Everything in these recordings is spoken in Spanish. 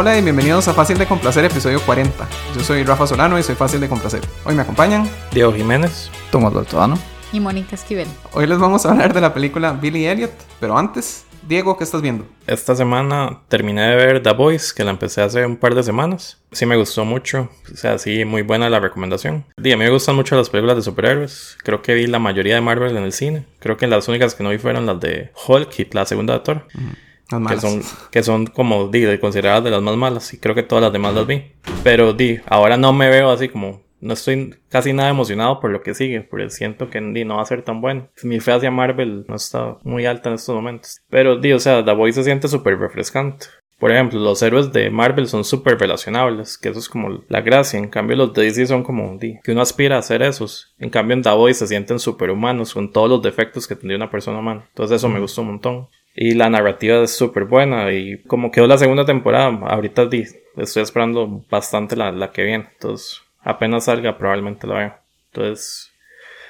Hola y bienvenidos a Fácil de Complacer, episodio 40. Yo soy Rafa Solano y soy Fácil de Complacer. Hoy me acompañan Diego Jiménez, Tomás Baltodano y Mónica Esquivel. Hoy les vamos a hablar de la película Billy Elliot, pero antes, Diego, ¿qué estás viendo? Esta semana terminé de ver The Voice, que la empecé hace un par de semanas. Sí me gustó mucho, o sea, sí, muy buena la recomendación. Y a mí me gustan mucho las películas de superhéroes. Creo que vi la mayoría de Marvel en el cine. Creo que las únicas que no vi fueron las de Hulk y la segunda de Thor. Que son, que son como di, consideradas de las más malas y creo que todas las demás las vi. Pero di, ahora no me veo así como, no estoy casi nada emocionado por lo que sigue, porque siento que di, no va a ser tan bueno. Mi fe hacia Marvel no está muy alta en estos momentos. Pero di, o sea, The Voice se siente súper refrescante. Por ejemplo, los héroes de Marvel son súper relacionables, que eso es como la gracia. En cambio, los de DC son como, di, que uno aspira a ser esos. En cambio, en The Voice se sienten súper humanos, con todos los defectos que tendría una persona humana. Entonces eso me gustó un montón. Y la narrativa es súper buena. Y como quedó la segunda temporada, ahorita estoy esperando bastante la, la, que viene. Entonces, apenas salga, probablemente la vea. Entonces,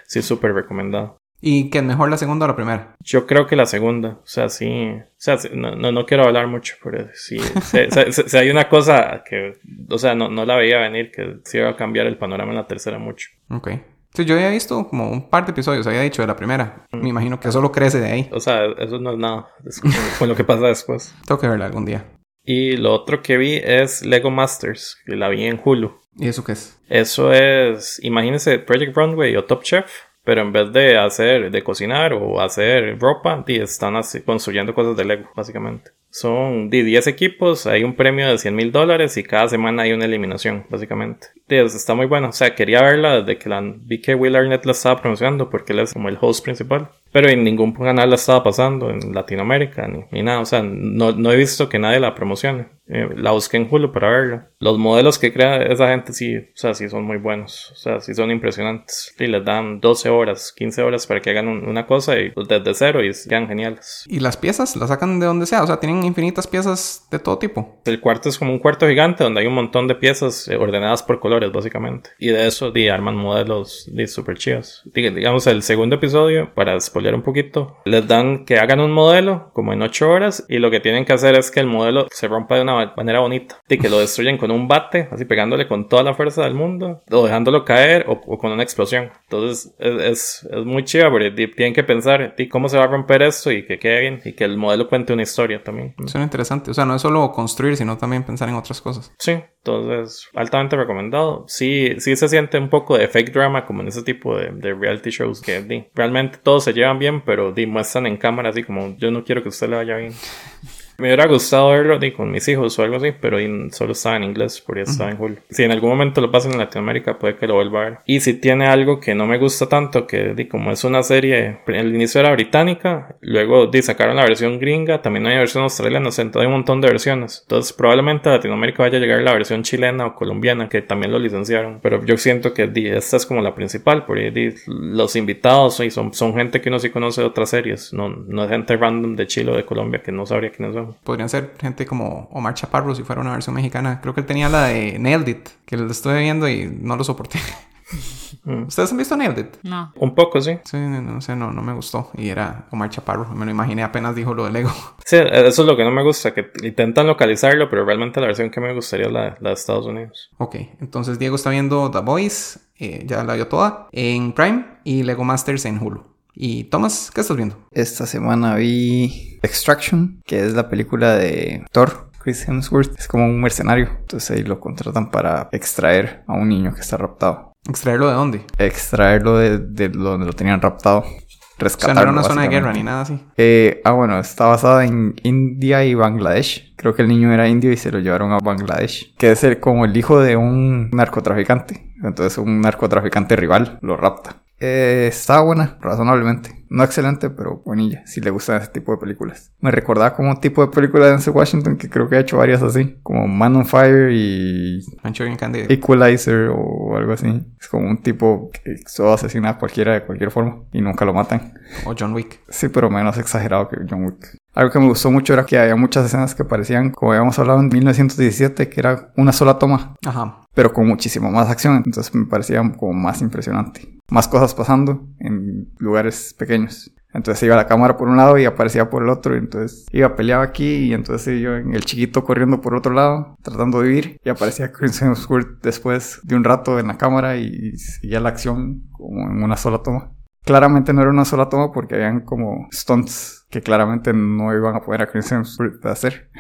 sí, súper recomendado. ¿Y qué es mejor la segunda o la primera? Yo creo que la segunda. O sea, sí. O sea, no, no, no quiero hablar mucho, pero sí. Si hay una cosa que. O sea, no, no la veía venir, que sí iba a cambiar el panorama en la tercera mucho. Ok. Sí, yo había visto como un par de episodios, había dicho de la primera. Me imagino que solo crece de ahí. O sea, eso no es nada. Es como, con lo que pasa después. Tengo que verla algún día. Y lo otro que vi es Lego Masters, que la vi en Hulu. ¿Y eso qué es? Eso es, imagínense Project Runway o Top Chef, pero en vez de hacer, de cocinar o hacer ropa, están así, construyendo cosas de Lego, básicamente. Son 10 equipos, hay un premio de 100 mil dólares y cada semana hay una eliminación, básicamente. está muy bueno. O sea, quería verla desde que la vi que Will Arnett la estaba promocionando porque él es como el host principal. Pero en ningún canal la estaba pasando en Latinoamérica ni, ni nada. O sea, no, no, he visto que nadie la promocione. Eh, la busqué en Hulu para verla. Los modelos que crea esa gente sí, o sea, sí son muy buenos. O sea, sí son impresionantes. Y les dan 12 horas, 15 horas para que hagan una cosa y pues, desde cero y quedan geniales. ¿Y las piezas las sacan de donde sea? O sea, tienen infinitas piezas de todo tipo. El cuarto es como un cuarto gigante donde hay un montón de piezas eh, ordenadas por colores, básicamente. Y de eso, di, arman modelos de super chidos. Digamos, el segundo episodio, para spoiler un poquito, les dan que hagan un modelo como en 8 horas y lo que tienen que hacer es que el modelo se rompa de una manera bonita. Y que lo destruyen con un bate, así pegándole con toda la fuerza del mundo, o dejándolo caer o, con una explosión. Entonces es, es, muy chido porque tienen que pensar cómo se va a romper esto y que quede bien y que el modelo cuente una historia también. Suena interesante. O sea, no es solo construir, sino también pensar en otras cosas. Sí, entonces altamente recomendado. Sí, sí se siente un poco de fake drama como en ese tipo de, de reality shows que realmente todos se bien, pero di, muestran en cámara así como yo no quiero que usted le vaya bien. Me hubiera gustado verlo di, con mis hijos o algo así, pero di, solo estaba en inglés porque estaba en Hulu. Si en algún momento lo pasan en Latinoamérica, puede que lo vuelva a ver. Y si tiene algo que no me gusta tanto, que di, como es una serie, el inicio era británica, luego di, sacaron la versión gringa, también hay versión australiana, o sea, entonces hay un montón de versiones. Entonces probablemente a Latinoamérica vaya a llegar la versión chilena o colombiana, que también lo licenciaron. Pero yo siento que di, esta es como la principal, porque di, los invitados son, son gente que uno sí conoce de otras series, no, no es gente random de Chile o de Colombia que no sabría quiénes son. Podrían ser gente como Omar Chaparro si fuera una versión mexicana. Creo que él tenía la de Nailed It, que lo estuve viendo y no lo soporté. ¿Ustedes han visto Nailed It? No. Un poco, sí. Sí, no sé, no, no me gustó. Y era Omar Chaparro. Me lo imaginé apenas dijo lo del ego. Sí, eso es lo que no me gusta, que intentan localizarlo, pero realmente la versión que me gustaría es la, la de Estados Unidos. Ok, entonces Diego está viendo The Voice, eh, ya la vio toda, en Prime y Lego Masters en Hulu. Y Thomas, ¿qué estás viendo? Esta semana vi Extraction, que es la película de Thor. Chris Hemsworth es como un mercenario, entonces ahí lo contratan para extraer a un niño que está raptado. ¿Extraerlo de dónde? Extraerlo de, de donde lo tenían raptado. Rescatarlo, o sea, no era una zona de guerra ni nada así. Eh, ah, bueno, está basada en India y Bangladesh. Creo que el niño era indio y se lo llevaron a Bangladesh. Que es el, como el hijo de un narcotraficante. Entonces un narcotraficante rival lo rapta. Eh, está buena, razonablemente. No excelente, pero buenilla, si le gustan ese tipo de películas. Me recordaba como un tipo de película de Denzel Washington que creo que ha hecho varias así, como Man on Fire y Manchurian Candy. Equalizer o algo así. Es como un tipo que solo asesina a cualquiera de cualquier forma y nunca lo matan. O John Wick. Sí, pero menos exagerado que John Wick. Algo que me gustó mucho era que había muchas escenas que parecían, como habíamos hablado en 1917, que era una sola toma. Ajá. Pero con muchísimo más acción. Entonces me parecía como más impresionante. Más cosas pasando en lugares pequeños. Entonces iba la cámara por un lado y aparecía por el otro. Y entonces iba, peleaba aquí y entonces yo en el chiquito corriendo por otro lado, tratando de vivir. Y aparecía Chris Hemsworth después de un rato en la cámara y seguía la acción como en una sola toma. Claramente no era una sola toma porque habían como stunts que claramente no iban a poder a hacer.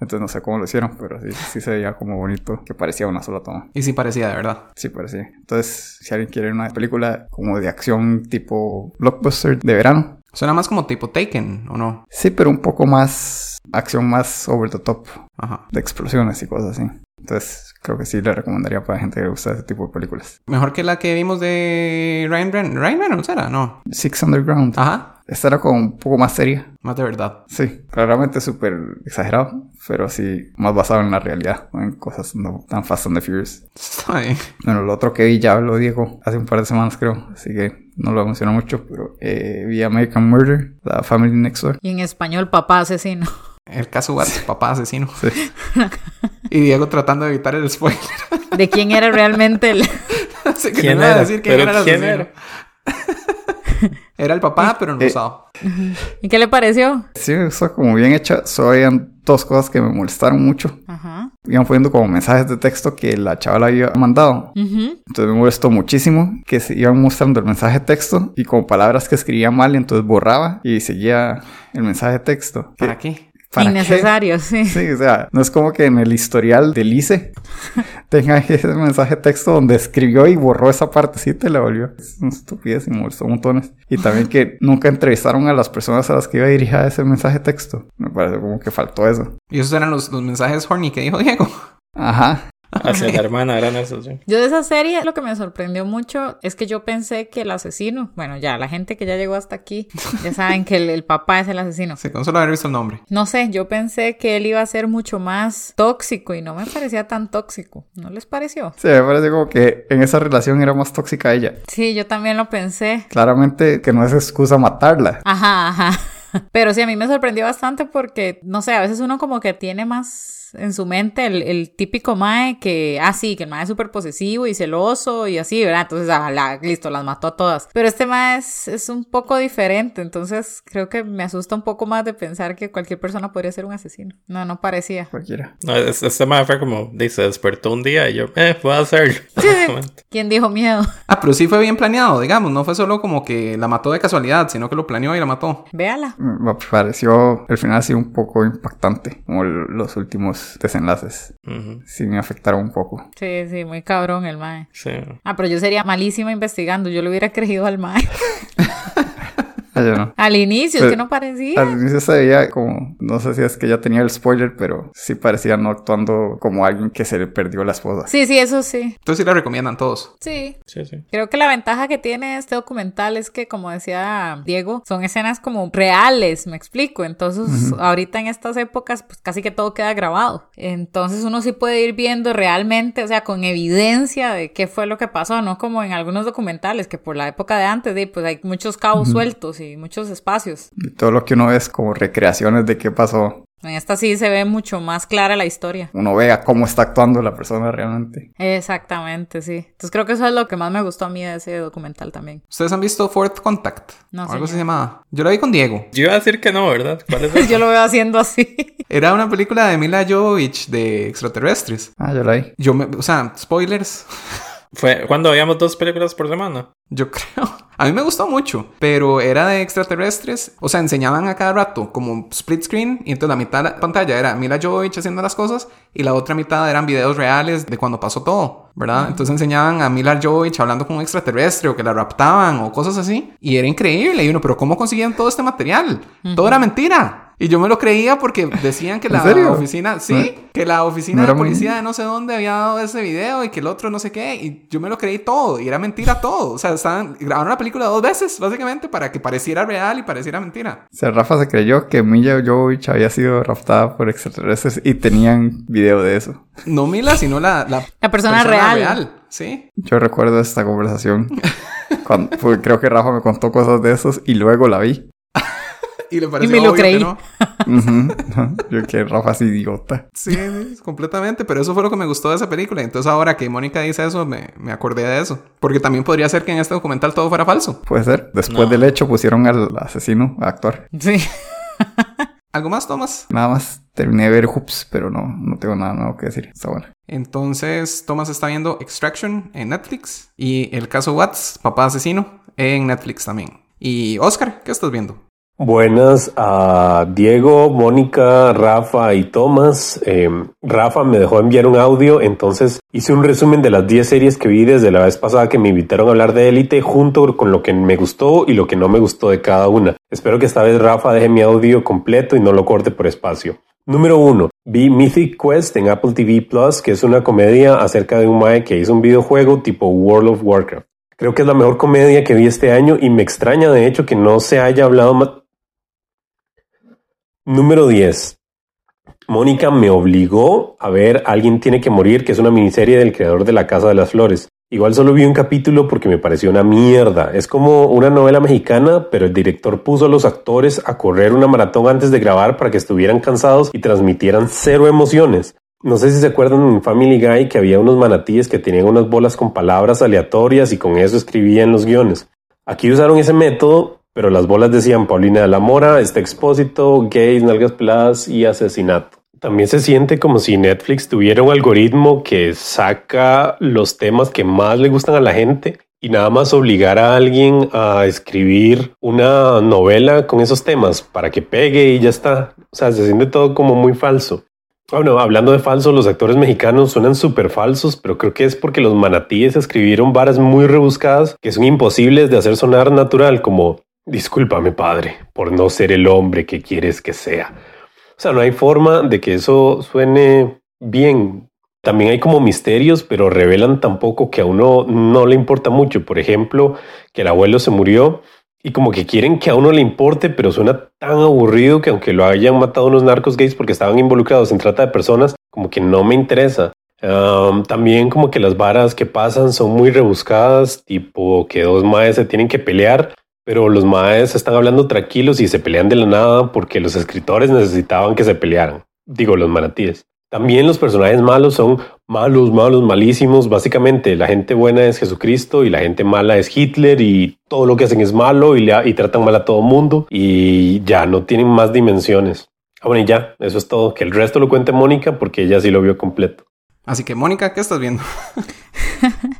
Entonces no sé cómo lo hicieron, pero sí, sí se veía como bonito, que parecía una sola toma. Y sí parecía, de verdad. Sí parecía. Entonces, si alguien quiere una película como de acción tipo blockbuster de verano. Suena más como tipo Taken, ¿o no? Sí, pero un poco más acción más over the top. Ajá. De explosiones y cosas así. Entonces, creo que sí le recomendaría para gente que le gusta ese tipo de películas. Mejor que la que vimos de Ryan Reynolds. ¿Ryan Reynolds era? No. Six Underground. Ajá. Esta era como un poco más seria. Más de verdad. Sí, claramente súper exagerado, pero sí más basado en la realidad, en cosas no tan Fast and the Furious. Está bien. Bueno, lo otro que vi ya lo Diego hace un par de semanas creo, así que no lo menciono mucho, pero eh, vi American Murder, la Family Next Door. Y en español, papá asesino. El caso Watts, papá asesino. y Diego tratando de evitar el spoiler. ¿De quién era realmente el...? Así que ¿Quién no iba a era? decir quién ¿Pero era el quién asesino. era? Era el papá, pero en Eh, rosado. ¿Y qué le pareció? Sí, está como bien hecha, habían dos cosas que me molestaron mucho. Ajá. Iban poniendo como mensajes de texto que la chavala había mandado. Entonces me molestó muchísimo que se iban mostrando el mensaje de texto y como palabras que escribía mal, y entonces borraba y seguía el mensaje de texto. ¿Para qué? ¿Para qué? Innecesario, sí. Sí, o sea, no es como que en el historial del ICE tenga ese mensaje de texto donde escribió y borró esa partecita y la volvió. Es una estupidez y molestó montones. Y también que nunca entrevistaron a las personas a las que iba dirigida ese mensaje de texto. Me parece como que faltó eso. Y esos eran los, los mensajes horny que dijo Diego. Ajá. Hacia la hermana eran esos, sí. Yo de esa serie lo que me sorprendió mucho es que yo pensé que el asesino, bueno, ya la gente que ya llegó hasta aquí, ya saben que el, el papá es el asesino. Sí, con solo haber visto el nombre. No sé, yo pensé que él iba a ser mucho más tóxico y no me parecía tan tóxico. ¿No les pareció? Sí, me parece como que en esa relación era más tóxica ella. Sí, yo también lo pensé. Claramente que no es excusa matarla. Ajá, ajá. Pero sí, a mí me sorprendió bastante porque, no sé, a veces uno como que tiene más en su mente el, el típico mae que, ah, sí, que el mae es súper posesivo y celoso y así, ¿verdad? Entonces, ah, la- listo, las mató a todas. Pero este mae es, es un poco diferente, entonces creo que me asusta un poco más de pensar que cualquier persona podría ser un asesino. No, no parecía. Cualquiera. No, es- este madre fue como, dice, despertó un día y yo, eh, puedo hacerlo. ¿Quién dijo miedo? Ah, pero sí fue bien planeado, digamos. No fue solo como que la mató de casualidad, sino que lo planeó y la mató. Véala. Me pareció el final así un poco impactante, como los últimos desenlaces. Ujú, Sí me afectaron un poco. Sí, sí, muy cabrón el mae. Sí. Ah, pero yo sería malísima investigando. Yo le hubiera creído al mae. Ah, yo no. Al inicio, es que no parecía. Al inicio se veía como, no sé si es que ya tenía el spoiler, pero sí parecía no actuando como alguien que se le perdió la esposa. Sí, sí, eso sí. Entonces sí la recomiendan todos. Sí. Sí, sí. Creo que la ventaja que tiene este documental es que, como decía Diego, son escenas como reales, me explico. Entonces, ahorita en estas épocas, pues casi que todo queda grabado. Entonces, uno sí puede ir viendo realmente, o sea, con evidencia de qué fue lo que pasó, no como en algunos documentales que por la época de antes, de, pues hay muchos cabos sueltos y muchos espacios. Y todo lo que uno ve es como recreaciones de qué pasó. En esta sí se ve mucho más clara la historia. Uno vea cómo está actuando la persona realmente. Exactamente, sí. Entonces creo que eso es lo que más me gustó a mí de ese documental también. ¿Ustedes han visto Fourth Contact? No, O algo así se llamaba. Yo la vi con Diego. Yo iba a decir que no, ¿verdad? ¿Cuál es? Yo lo veo haciendo así. Era una película de Mila Jovovich de extraterrestres. Ah, yo la vi. Yo me... O sea, spoilers. Fue cuando veíamos dos películas por semana. Yo creo. A mí me gustó mucho, pero era de extraterrestres. O sea, enseñaban a cada rato como split screen y entonces la mitad de la pantalla era Mila Jovovich haciendo las cosas y la otra mitad eran videos reales de cuando pasó todo, ¿verdad? Entonces enseñaban a Mila Jovovich hablando con un extraterrestre o que la raptaban o cosas así y era increíble. Y uno, pero ¿cómo consiguieron todo este material? Todo era mentira. Y yo me lo creía porque decían que ¿En la serio? oficina, sí, ¿Eh? que la oficina No de muy- policía de no sé dónde había dado ese video y que el otro no sé qué. Y yo me lo creí todo y era mentira todo. O sea, estaban, grabaron la película dos veces, básicamente, para que pareciera real y pareciera mentira. O sea, Rafa se creyó que Milla Jovovich había sido raptada por extraterrestres y tenían video de eso. No Mila, sino la, la, La persona real. Sí. Yo recuerdo esta conversación. Cuando, creo que Rafa me contó cosas de esos y luego la vi. Y le Y pareció me lo obvio que creí. no. Ujú. Yo que Rafa es idiota. Sí, sí, completamente, pero eso fue lo que me gustó de esa película. Entonces ahora que Mónica dice eso, me, me acordé de eso. Porque también podría ser que en este documental todo fuera falso. Puede ser. Después No. del hecho pusieron al asesino a actuar. Sí. ¿Algo más, Tomás? Nada más terminé de ver Hoops, pero no, no tengo nada nuevo que decir. Está bueno. Entonces, Tomás está viendo Extraction en Netflix y el caso Watts, papá asesino, en Netflix también. Y Oscar, ¿qué estás viendo? Buenas a Diego, Mónica, Rafa y Tomás. Eh, Rafa me dejó enviar un audio, entonces hice un resumen de las 10 series que vi desde la vez pasada que me invitaron a hablar de Élite junto con lo que me gustó y lo que no me gustó de cada una. Espero que esta vez Rafa deje mi audio completo y no lo corte por espacio. Número 1. Vi Mythic Quest en Apple TV Plus, que es una comedia acerca de un mae que hizo un videojuego tipo World of Warcraft. Creo que es la mejor comedia que vi este año y me extraña de hecho que no se haya hablado. Número 10. Mónica me obligó a ver Alguien tiene que morir, que es una miniserie del creador de La Casa de las Flores. Igual solo vi un capítulo porque me pareció una mierda. Es como una novela mexicana, pero el director puso a los actores a correr una maratón antes de grabar para que estuvieran cansados y transmitieran cero emociones. No sé si se acuerdan en Family Guy que había unos manatíes que tenían unas bolas con palabras aleatorias y con eso escribían los guiones. Aquí usaron ese método, pero las bolas decían Paulina de la Mora, este expósito, gays, nalgas peladas y asesinato. También se siente como si Netflix tuviera un algoritmo que saca los temas que más le gustan a la gente y nada más obligar a alguien a escribir una novela con esos temas para que pegue y ya está. O sea, se siente todo como muy falso. Bueno, hablando de falso, los actores mexicanos suenan súper falsos, pero creo que es porque los manatíes escribieron varas muy rebuscadas que son imposibles de hacer sonar natural, como discúlpame padre por no ser el hombre que quieres que sea. O sea, no hay forma de que eso suene bien. También hay como misterios, pero revelan tampoco que a uno no le importa mucho. Por ejemplo, que el abuelo se murió y como que quieren que a uno le importe, pero suena tan aburrido que aunque lo hayan matado unos narcos gays porque estaban involucrados en trata de personas, como que no me interesa. También como que las varas que pasan son muy rebuscadas, tipo que dos maes se tienen que pelear, pero los maes están hablando tranquilos y se pelean de la nada porque los escritores necesitaban que se pelearan. Digo, los manatíes. También los personajes malos son malos, malos, malísimos. Básicamente la gente buena es Jesucristo y la gente mala es Hitler y todo lo que hacen es malo y, le, y tratan mal a todo mundo y ya no tienen más dimensiones. Ah, bueno, y ya, eso es todo. Que el resto lo cuente Mónica porque ella sí lo vio completo. Así que, Mónica, ¿qué estás viendo?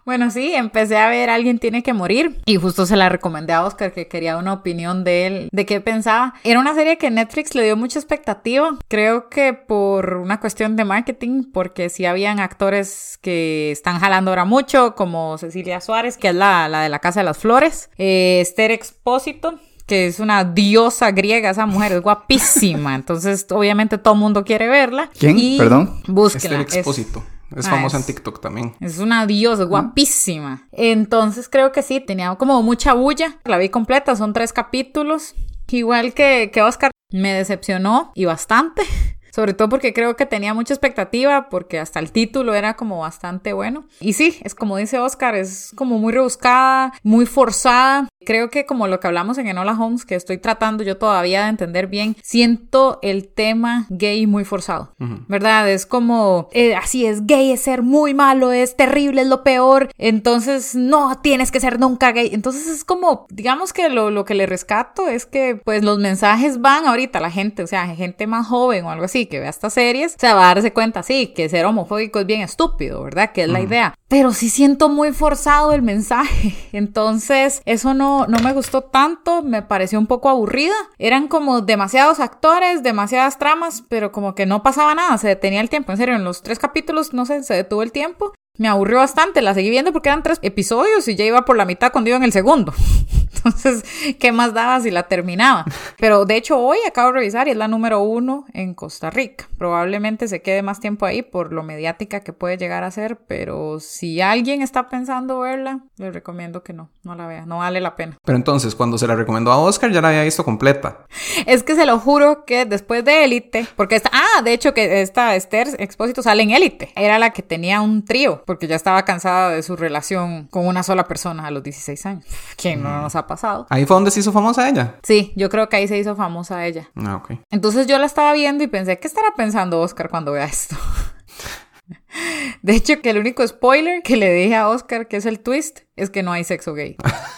Bueno, sí, empecé a ver Alguien tiene que morir y justo se la recomendé a Oscar que quería una opinión de él, de qué pensaba. Era una serie que Netflix le dio mucha expectativa, creo que por una cuestión de marketing, porque sí habían actores que están jalando ahora mucho, como Cecilia Suárez, que es la, la de la Casa de las Flores, eh, Esther Expósito, que es una diosa griega, esa mujer es guapísima, entonces obviamente todo el mundo quiere verla. ¿Quién? Y Perdón. Búsquela. Este es- expósito. Es, Ah, famosa es- en TikTok también. es una diosa, guapísima. Entonces creo que sí, tenía como mucha bulla. La vi completa, son tres capítulos. Igual que, que Oscar, me decepcionó y bastante. Sobre todo porque creo que tenía mucha expectativa, porque hasta el título era como bastante bueno. Y sí, es como dice Oscar, es como muy rebuscada, muy forzada. Creo que como lo que hablamos en Enola Holmes, que estoy tratando yo todavía de entender bien, siento el tema gay muy forzado, ¿verdad? Es como, eh, así es, gay es ser muy malo, es terrible, es lo peor, entonces no tienes que ser nunca gay. Entonces es como, digamos que lo, lo que le rescato es que pues los mensajes van ahorita a la gente, o sea, gente más joven o algo así que vea estas series, o sea, va a darse cuenta, sí, que ser homofóbico es bien estúpido, ¿verdad? Que es la idea. Pero sí siento muy forzado el mensaje. Entonces, eso no, no me gustó tanto, me pareció un poco aburrida. Eran como demasiados actores, demasiadas tramas, pero como que no pasaba nada, se detenía el tiempo. En serio, en los tres capítulos, no sé, se detuvo el tiempo. Me aburrió bastante, la seguí viendo porque eran tres episodios y ya iba por la mitad cuando iba en el segundo. Entonces, ¿qué más daba si la terminaba? Pero de hecho hoy acabo de revisar y es la número uno en Costa Rica. Probablemente se quede más tiempo ahí por lo mediática que puede llegar a ser, pero si alguien está pensando verla, les recomiendo que no, no la vea, no vale la pena. Pero entonces, cuando se la recomendó a Oscar, ya la había visto completa. Es que se lo juro que después de Élite, porque esta, ah, de hecho que esta Esther Expósito sale en Élite, era la que tenía un trío, porque ya estaba cansada de su relación con una sola persona a los 16 años. ¿Quién no nos ha pasado. Ahí fue donde se hizo famosa ella. Sí, yo creo que ahí se hizo famosa ella. Ah, ok. Entonces yo la estaba viendo y pensé, ¿qué estará pensando Oscar cuando vea esto? De hecho, que el único spoiler que le dije a Oscar, que es el twist, es que no hay sexo gay.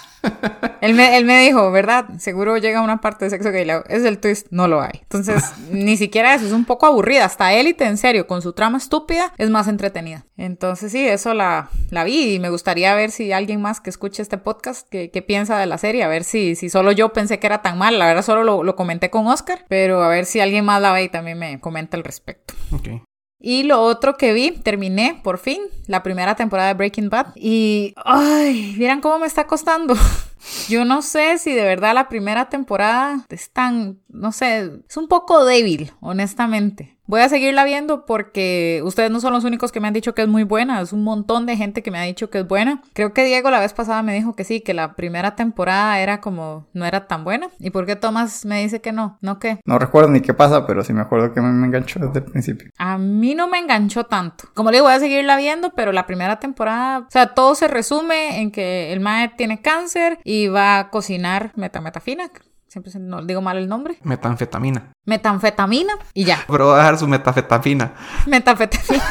él, me, él me dijo, ¿verdad? Seguro llega una parte de sexo gay. Es el twist, no lo hay. Entonces, ni siquiera eso, es un poco aburrida. Hasta élite, en serio, con su trama estúpida, es más entretenida. Entonces, sí, eso la, la vi y me gustaría ver si alguien más que escuche este podcast, que, que piensa de la serie, a ver si, si solo yo pensé que era tan mal. La verdad, solo lo, lo comenté con Oscar, pero a ver si alguien más la ve y también me comenta al respecto. Ok. Y lo otro que vi, terminé por fin la primera temporada de Breaking Bad. Y, ay, vieran cómo me está costando. Yo no sé si de verdad la primera temporada es tan, no sé, es un poco débil, honestamente. Voy a seguirla viendo porque ustedes no son los únicos que me han dicho que es muy buena, es un montón de gente que me ha dicho que es buena. Creo que Diego la vez pasada me dijo que sí, que la primera temporada era como, no era tan buena. ¿Y por qué Tomás me dice que no? ¿No qué? No recuerdo ni qué pasa, pero sí me acuerdo que me, enganchó desde el principio. A mí no me enganchó tanto. Como le digo, voy a seguirla viendo, pero la primera temporada, o sea, todo se resume en que el mae tiene cáncer y va a cocinar metametafina. Siempre se- no digo mal el nombre. Metanfetamina. Metanfetamina y ya. Pero va a dejar su metafetamina. Metafetamina.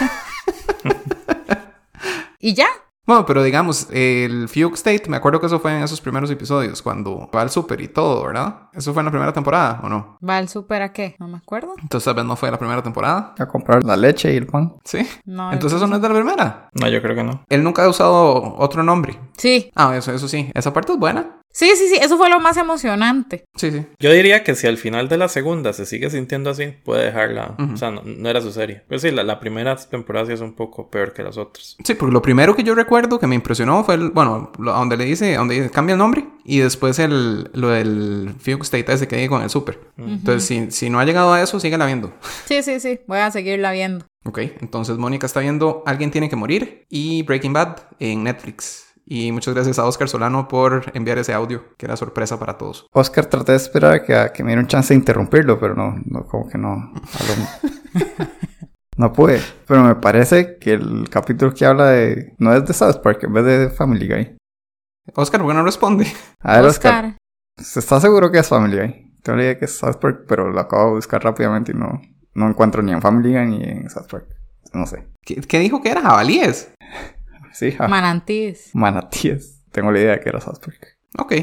y ya. Bueno, pero digamos, el Fugue State, me acuerdo que eso fue en esos primeros episodios, cuando va al súper y todo, ¿verdad? ¿Eso fue en la primera temporada o no? ¿Va al súper a qué? No me acuerdo. Entonces tal vez no fue la primera temporada. A comprar la leche y el pan. ¿Sí? No, Entonces eso no es de la primera. No, yo creo que no. Él nunca ha usado otro nombre. Sí. Ah, eso, eso sí. Esa parte es buena. Sí, sí, sí. Eso fue lo más emocionante. Sí, sí. Yo diría que si al final de la segunda se sigue sintiendo así, puede dejarla. O sea, no, no era su serie. Pero sí, la, la primera temporada sí es un poco peor que las otras. Sí, porque lo primero que yo recuerdo que me impresionó fue el, bueno, lo- donde le dice, donde dice, cambia el nombre y después el, lo del Fugue State ese que digo con el súper. Entonces, si, si no ha llegado a eso, síguela viendo. Sí, sí, sí. Voy a seguirla viendo. Ok, entonces Mónica está viendo Alguien tiene que morir y Breaking Bad en Netflix. Y muchas gracias a Oscar Solano por enviar ese audio, que era sorpresa para todos. Oscar traté de esperar a que, a que me diera un chance de interrumpirlo, pero no, no como que no. No pude. Pero me parece que el capítulo que habla de. No es de South Park, en vez de Family Guy. Oscar, ¿por qué no responde? A ver, Oscar. Oscar. ¿Se está seguro que es Family Guy? Tengo la idea que es South Park, pero lo acabo de buscar rápidamente y no, no encuentro ni en Family Guy ni en South Park. No sé. ¿Qué, qué dijo que era? ¿Jabalíes? Sí, ja. Manatíes. Manatíes. Tengo la idea de que era South Park. Ok.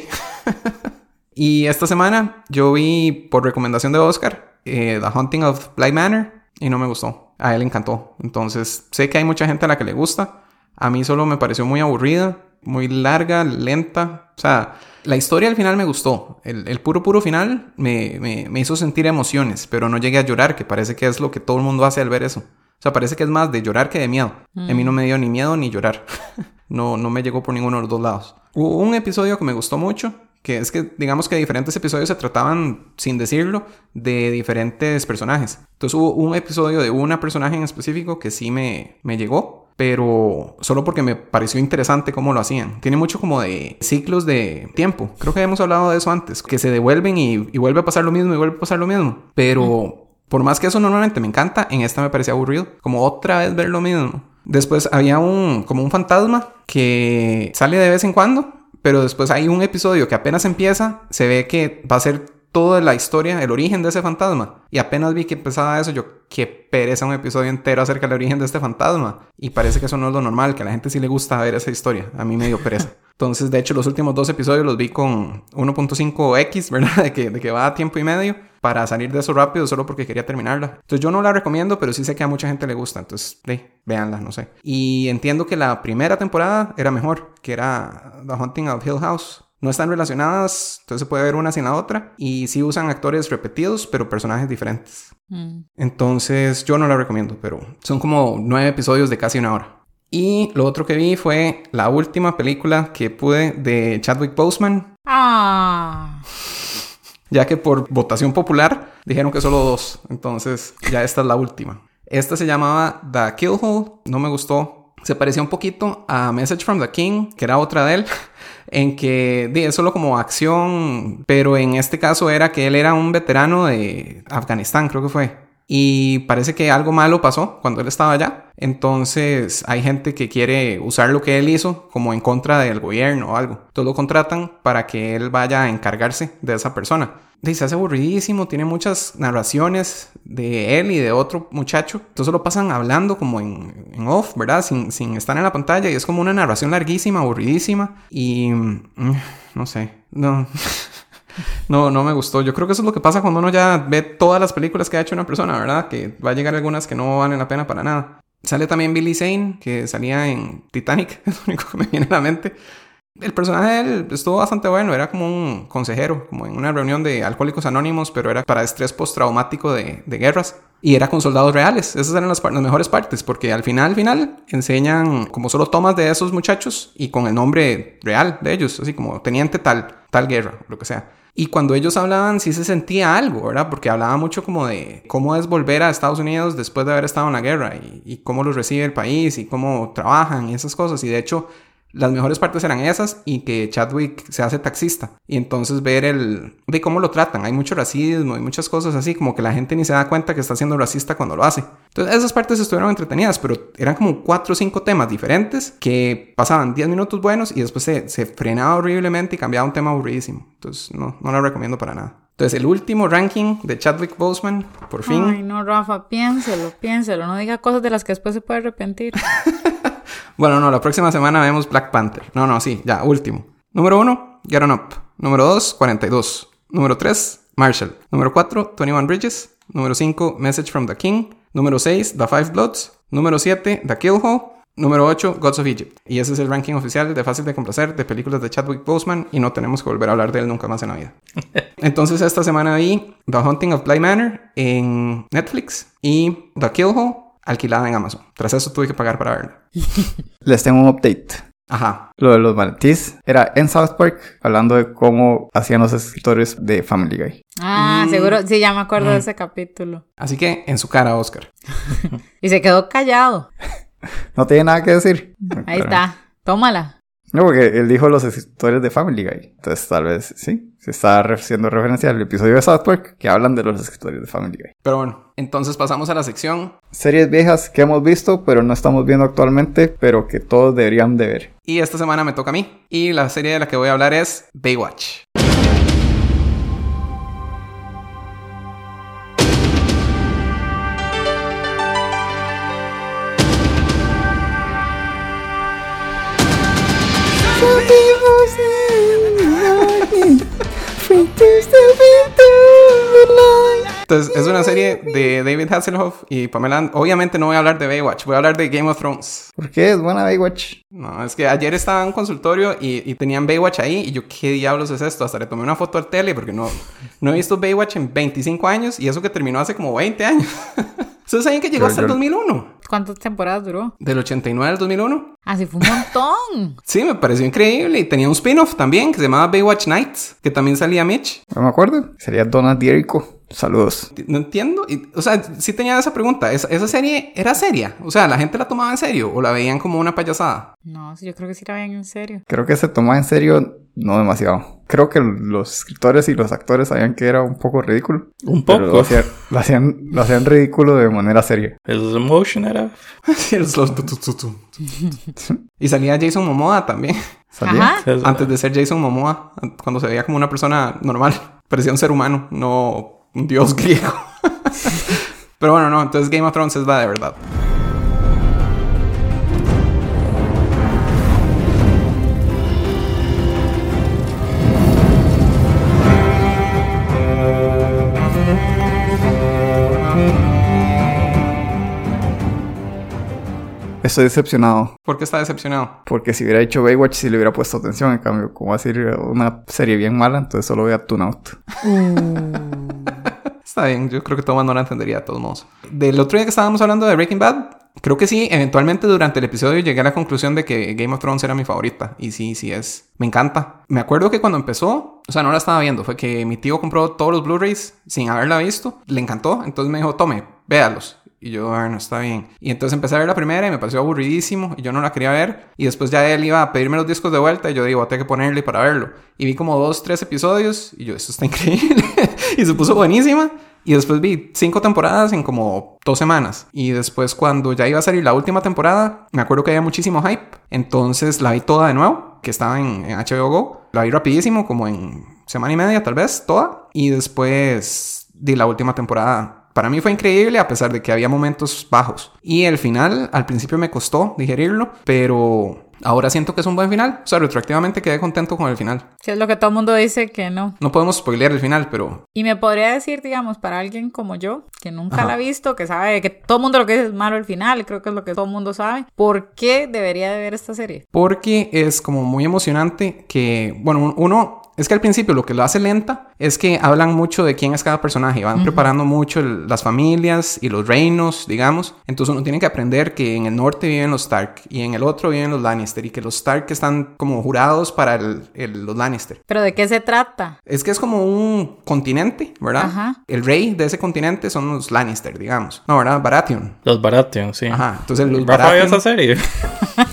y esta semana yo vi, por recomendación de Oscar, eh, The Haunting of Bly Manor y no me gustó. A él le encantó. Entonces, sé que hay mucha gente a la que le gusta. A mí solo me pareció muy aburrida, muy larga, lenta. O sea, la historia al final me gustó. El, el puro, puro final me, me- me hizo sentir emociones, pero no llegué a llorar, que parece que es lo que todo el mundo hace al ver eso. O sea, parece que es más de llorar que de miedo. A mí no me dio ni miedo ni llorar. no, no me llegó por ninguno de los dos lados. Hubo un episodio que me gustó mucho, que es que digamos que diferentes episodios se trataban, sin decirlo, de diferentes personajes. Entonces hubo un episodio de una personaje en específico que sí me, me llegó, pero solo porque me pareció interesante cómo lo hacían. Tiene mucho como de ciclos de tiempo. Creo que hemos hablado de eso antes, que se devuelven y, y vuelve a pasar lo mismo y vuelve a pasar lo mismo. Pero por más que eso normalmente me encanta, en esta me parecía aburrido. Como otra vez ver lo mismo. Después había un como un fantasma que sale de vez en cuando, pero después hay un episodio que apenas empieza, se ve que va a ser toda la historia, el origen de ese fantasma. Y apenas vi que empezaba eso, yo qué pereza un episodio entero acerca del origen de este fantasma. Y parece que eso no es lo normal, que a la gente sí le gusta ver esa historia. A mí me dio pereza. Entonces, de hecho, los últimos dos episodios los vi con 1.5x, ¿verdad? De que, de que va a tiempo y medio para salir de eso rápido solo porque quería terminarla. Entonces yo no la recomiendo, pero sí sé que a mucha gente le gusta. Entonces, véanla, no sé. Y entiendo que la primera temporada era mejor, que era The Haunting of Hill House. No están relacionadas, entonces se puede ver una sin la otra. Y sí usan actores repetidos, pero personajes diferentes. Mm. Entonces yo no la recomiendo, pero son como nueve episodios de casi una hora. Y lo otro que vi fue la última película que pude de Chadwick Boseman, Ah. Ya que por votación popular dijeron que solo dos. Entonces ya esta es la última. Esta se llamaba The Kill Hole, no me gustó. Se parecía un poquito a Message from the King, que era otra de él, en que es solo como acción, pero en este caso era que él era un veterano de Afganistán, creo que fue. Y parece que algo malo pasó cuando él estaba allá. Entonces hay gente que quiere usar lo que él hizo como en contra del gobierno o algo. Entonces lo contratan para que él vaya a encargarse de esa persona. Y se hace aburridísimo, tiene muchas narraciones de él y de otro muchacho. Entonces lo pasan hablando como en, en off, ¿verdad? Sin, sin, estar en la pantalla. Y es como una narración larguísima, aburridísima. Y... Mm, no sé. No. No, no me gustó. Yo creo que eso es lo que pasa cuando uno ya ve todas las películas que ha hecho una persona, ¿verdad? Que va a llegar algunas que no valen la pena para nada. Sale también Billy Zane, que salía en Titanic, es lo único que me viene a la mente. El personaje de él estuvo bastante bueno, era como un consejero, como en una reunión de alcohólicos anónimos, pero era para estrés postraumático de, de guerras. Y era con soldados reales, esas eran las, las, mejores partes, porque al final, al final, enseñan como solo tomas de esos muchachos y con el nombre real de ellos, así como teniente tal, tal guerra, lo que sea. Y cuando ellos hablaban, sí se sentía algo, ¿verdad? Porque hablaba mucho como de cómo es volver a Estados Unidos después de haber estado en la guerra y, y cómo los recibe el país y cómo trabajan y esas cosas. Y de hecho, las mejores partes eran esas y que Chadwick se hace taxista. Y entonces ver el de cómo lo tratan. Hay mucho racismo y muchas cosas así, como que la gente ni se da cuenta que está siendo racista cuando lo hace. Entonces esas partes estuvieron entretenidas, pero eran como cuatro o cinco temas diferentes que pasaban 10 minutos buenos y después se, se frenaba horriblemente y cambiaba un tema aburridísimo. Entonces no, no lo recomiendo para nada. Entonces, el último ranking de Chadwick Boseman, por fin. Ay, no, Rafa, piénselo, piénselo. No diga cosas de las que después se puede arrepentir. bueno, no, la próxima semana vemos Black Panther. No, no, sí, ya, último. Número 1, Get On Up. Número 2, 42. Número 3, Marshall. Número 4, 21 Bridges. Número 5, Message from the King. Número 6, The Five Bloods. Número 7, The Kill Hole. Número 8, Gods of Egypt. Y ese es el ranking oficial de Fácil de Complacer de películas de Chadwick Boseman y no tenemos que volver a hablar de él nunca más en la vida. Entonces esta semana vi The Haunting of Bly Manor en Netflix y The Kill Hole alquilada en Amazon. Tras eso tuve que pagar para verla. Les tengo un update. Ajá. Lo de los manatíes era en South Park, hablando de cómo hacían los escritores de Family Guy. Ah, Mm. seguro, sí, ya me acuerdo de ese capítulo. Así que en su cara, Oscar. Y se quedó callado. No tiene nada que decir. Ahí Pero- está. Tómala. No, porque él dijo los escritores de Family Guy. Entonces, tal vez sí. Se está haciendo referencia al episodio de South Park que hablan de los escritores de Family Guy. Pero bueno, entonces pasamos a la sección Series viejas que hemos visto, pero no estamos viendo actualmente, pero que todos deberían de ver. y esta semana me toca a mí. Y la serie de la que voy a hablar es Baywatch. Something to, something to the light. Entonces, es una serie de David Hasselhoff y Pamela. Obviamente no voy a hablar de Baywatch, voy a hablar de Game of Thrones. ¿Por qué es buena Baywatch? No, es que ayer estaba en un consultorio y, y tenían Baywatch ahí y yo, ¿qué diablos es esto? Hasta le tomé una foto al tele porque no, no he visto Baywatch en 25 años y eso que terminó hace como 20 años. ¿Ustedes saben que llegó Yo- hasta el yo- 2001? ¿Cuántas temporadas duró? Del 89 al 2001. Así fue un montón. Sí, me pareció increíble. Y tenía un spin-off también que se llamaba Baywatch Nights, que también salía Mitch. No me acuerdo. Sería Donald Dierico. Saludos. No entiendo. Y, o sea, sí tenía esa pregunta. ¿Esa, ¿Esa serie era seria? O sea, ¿la gente la tomaba en serio o la veían como una payasada? No, sí, yo creo que sí la veían en serio. Creo que se tomaba en serio no demasiado. Creo que los escritores y los actores sabían que era un poco ridículo. Un Pero lo poco. hacían, lo hacían, lo hacían ridículo de manera seria. El slow motion era. Y salía Jason Momoa también. ¿Salía? Ajá. Antes de ser Jason Momoa, cuando se veía como una persona normal, parecía un ser humano, no un dios griego. Pero bueno, no, entonces Game of Thrones es la de verdad. Estoy decepcionado. ¿Por qué está decepcionado? Porque si hubiera hecho Baywatch, sí le hubiera puesto atención. En cambio, como va a ser una serie bien mala, entonces solo voy a Tune Out. Está bien, yo creo que todo mundo la entendería de todos modos. Del otro día que estábamos hablando de Breaking Bad, creo que sí, eventualmente durante el episodio llegué a la conclusión de que Game of Thrones era mi favorita. Y sí, sí es. Me encanta. Me acuerdo que cuando empezó, o sea, no la estaba viendo, fue que mi tío compró todos los Blu-rays sin haberla visto. Le encantó, entonces me dijo, tome, véalos. Y yo, bueno, está bien. Y entonces empecé a ver la primera y me pareció aburridísimo y yo no la quería ver. Y después ya él iba a pedirme los discos de vuelta y yo digo, tengo que ponerle para verlo. Y vi como dos, tres episodios y yo, esto está increíble. y se puso buenísima. Y después vi cinco temporadas en como dos semanas. Y después cuando ya iba a salir la última temporada, me acuerdo que había muchísimo hype. Entonces la vi toda de nuevo, que estaba en, en HBO Go. La vi rapidísimo, como en semana y media tal vez, toda. Y después di la última temporada para mí fue increíble a pesar de que había momentos bajos. Y el final, al principio me costó digerirlo, pero ahora siento que es un buen final. O sea, retroactivamente quedé contento con el final. Que es lo que todo el mundo dice que no. No podemos spoilear el final, pero... Y me podría decir, digamos, para alguien como yo, que nunca Ajá. la ha visto, que sabe que todo el mundo lo que dice es malo el final, creo que es lo que todo el mundo sabe, ¿por qué debería de ver esta serie? Porque es como muy emocionante que, bueno, un- uno, es que al principio lo que lo hace lenta es que hablan mucho de quién es cada personaje, van preparando mucho el- las familias y los reinos, digamos. Entonces uno tiene que aprender que en el norte viven los Stark y en el otro viven los Lannister y que los Stark están como jurados para el- el- los Lannister. ¿Pero de qué se trata? Es que es como un continente, ¿verdad? Ajá. El rey de ese continente son los Lannister, digamos. No, ¿verdad? Baratheon. Los Baratheon, sí. Ajá. Entonces los Baratheon... esa serie.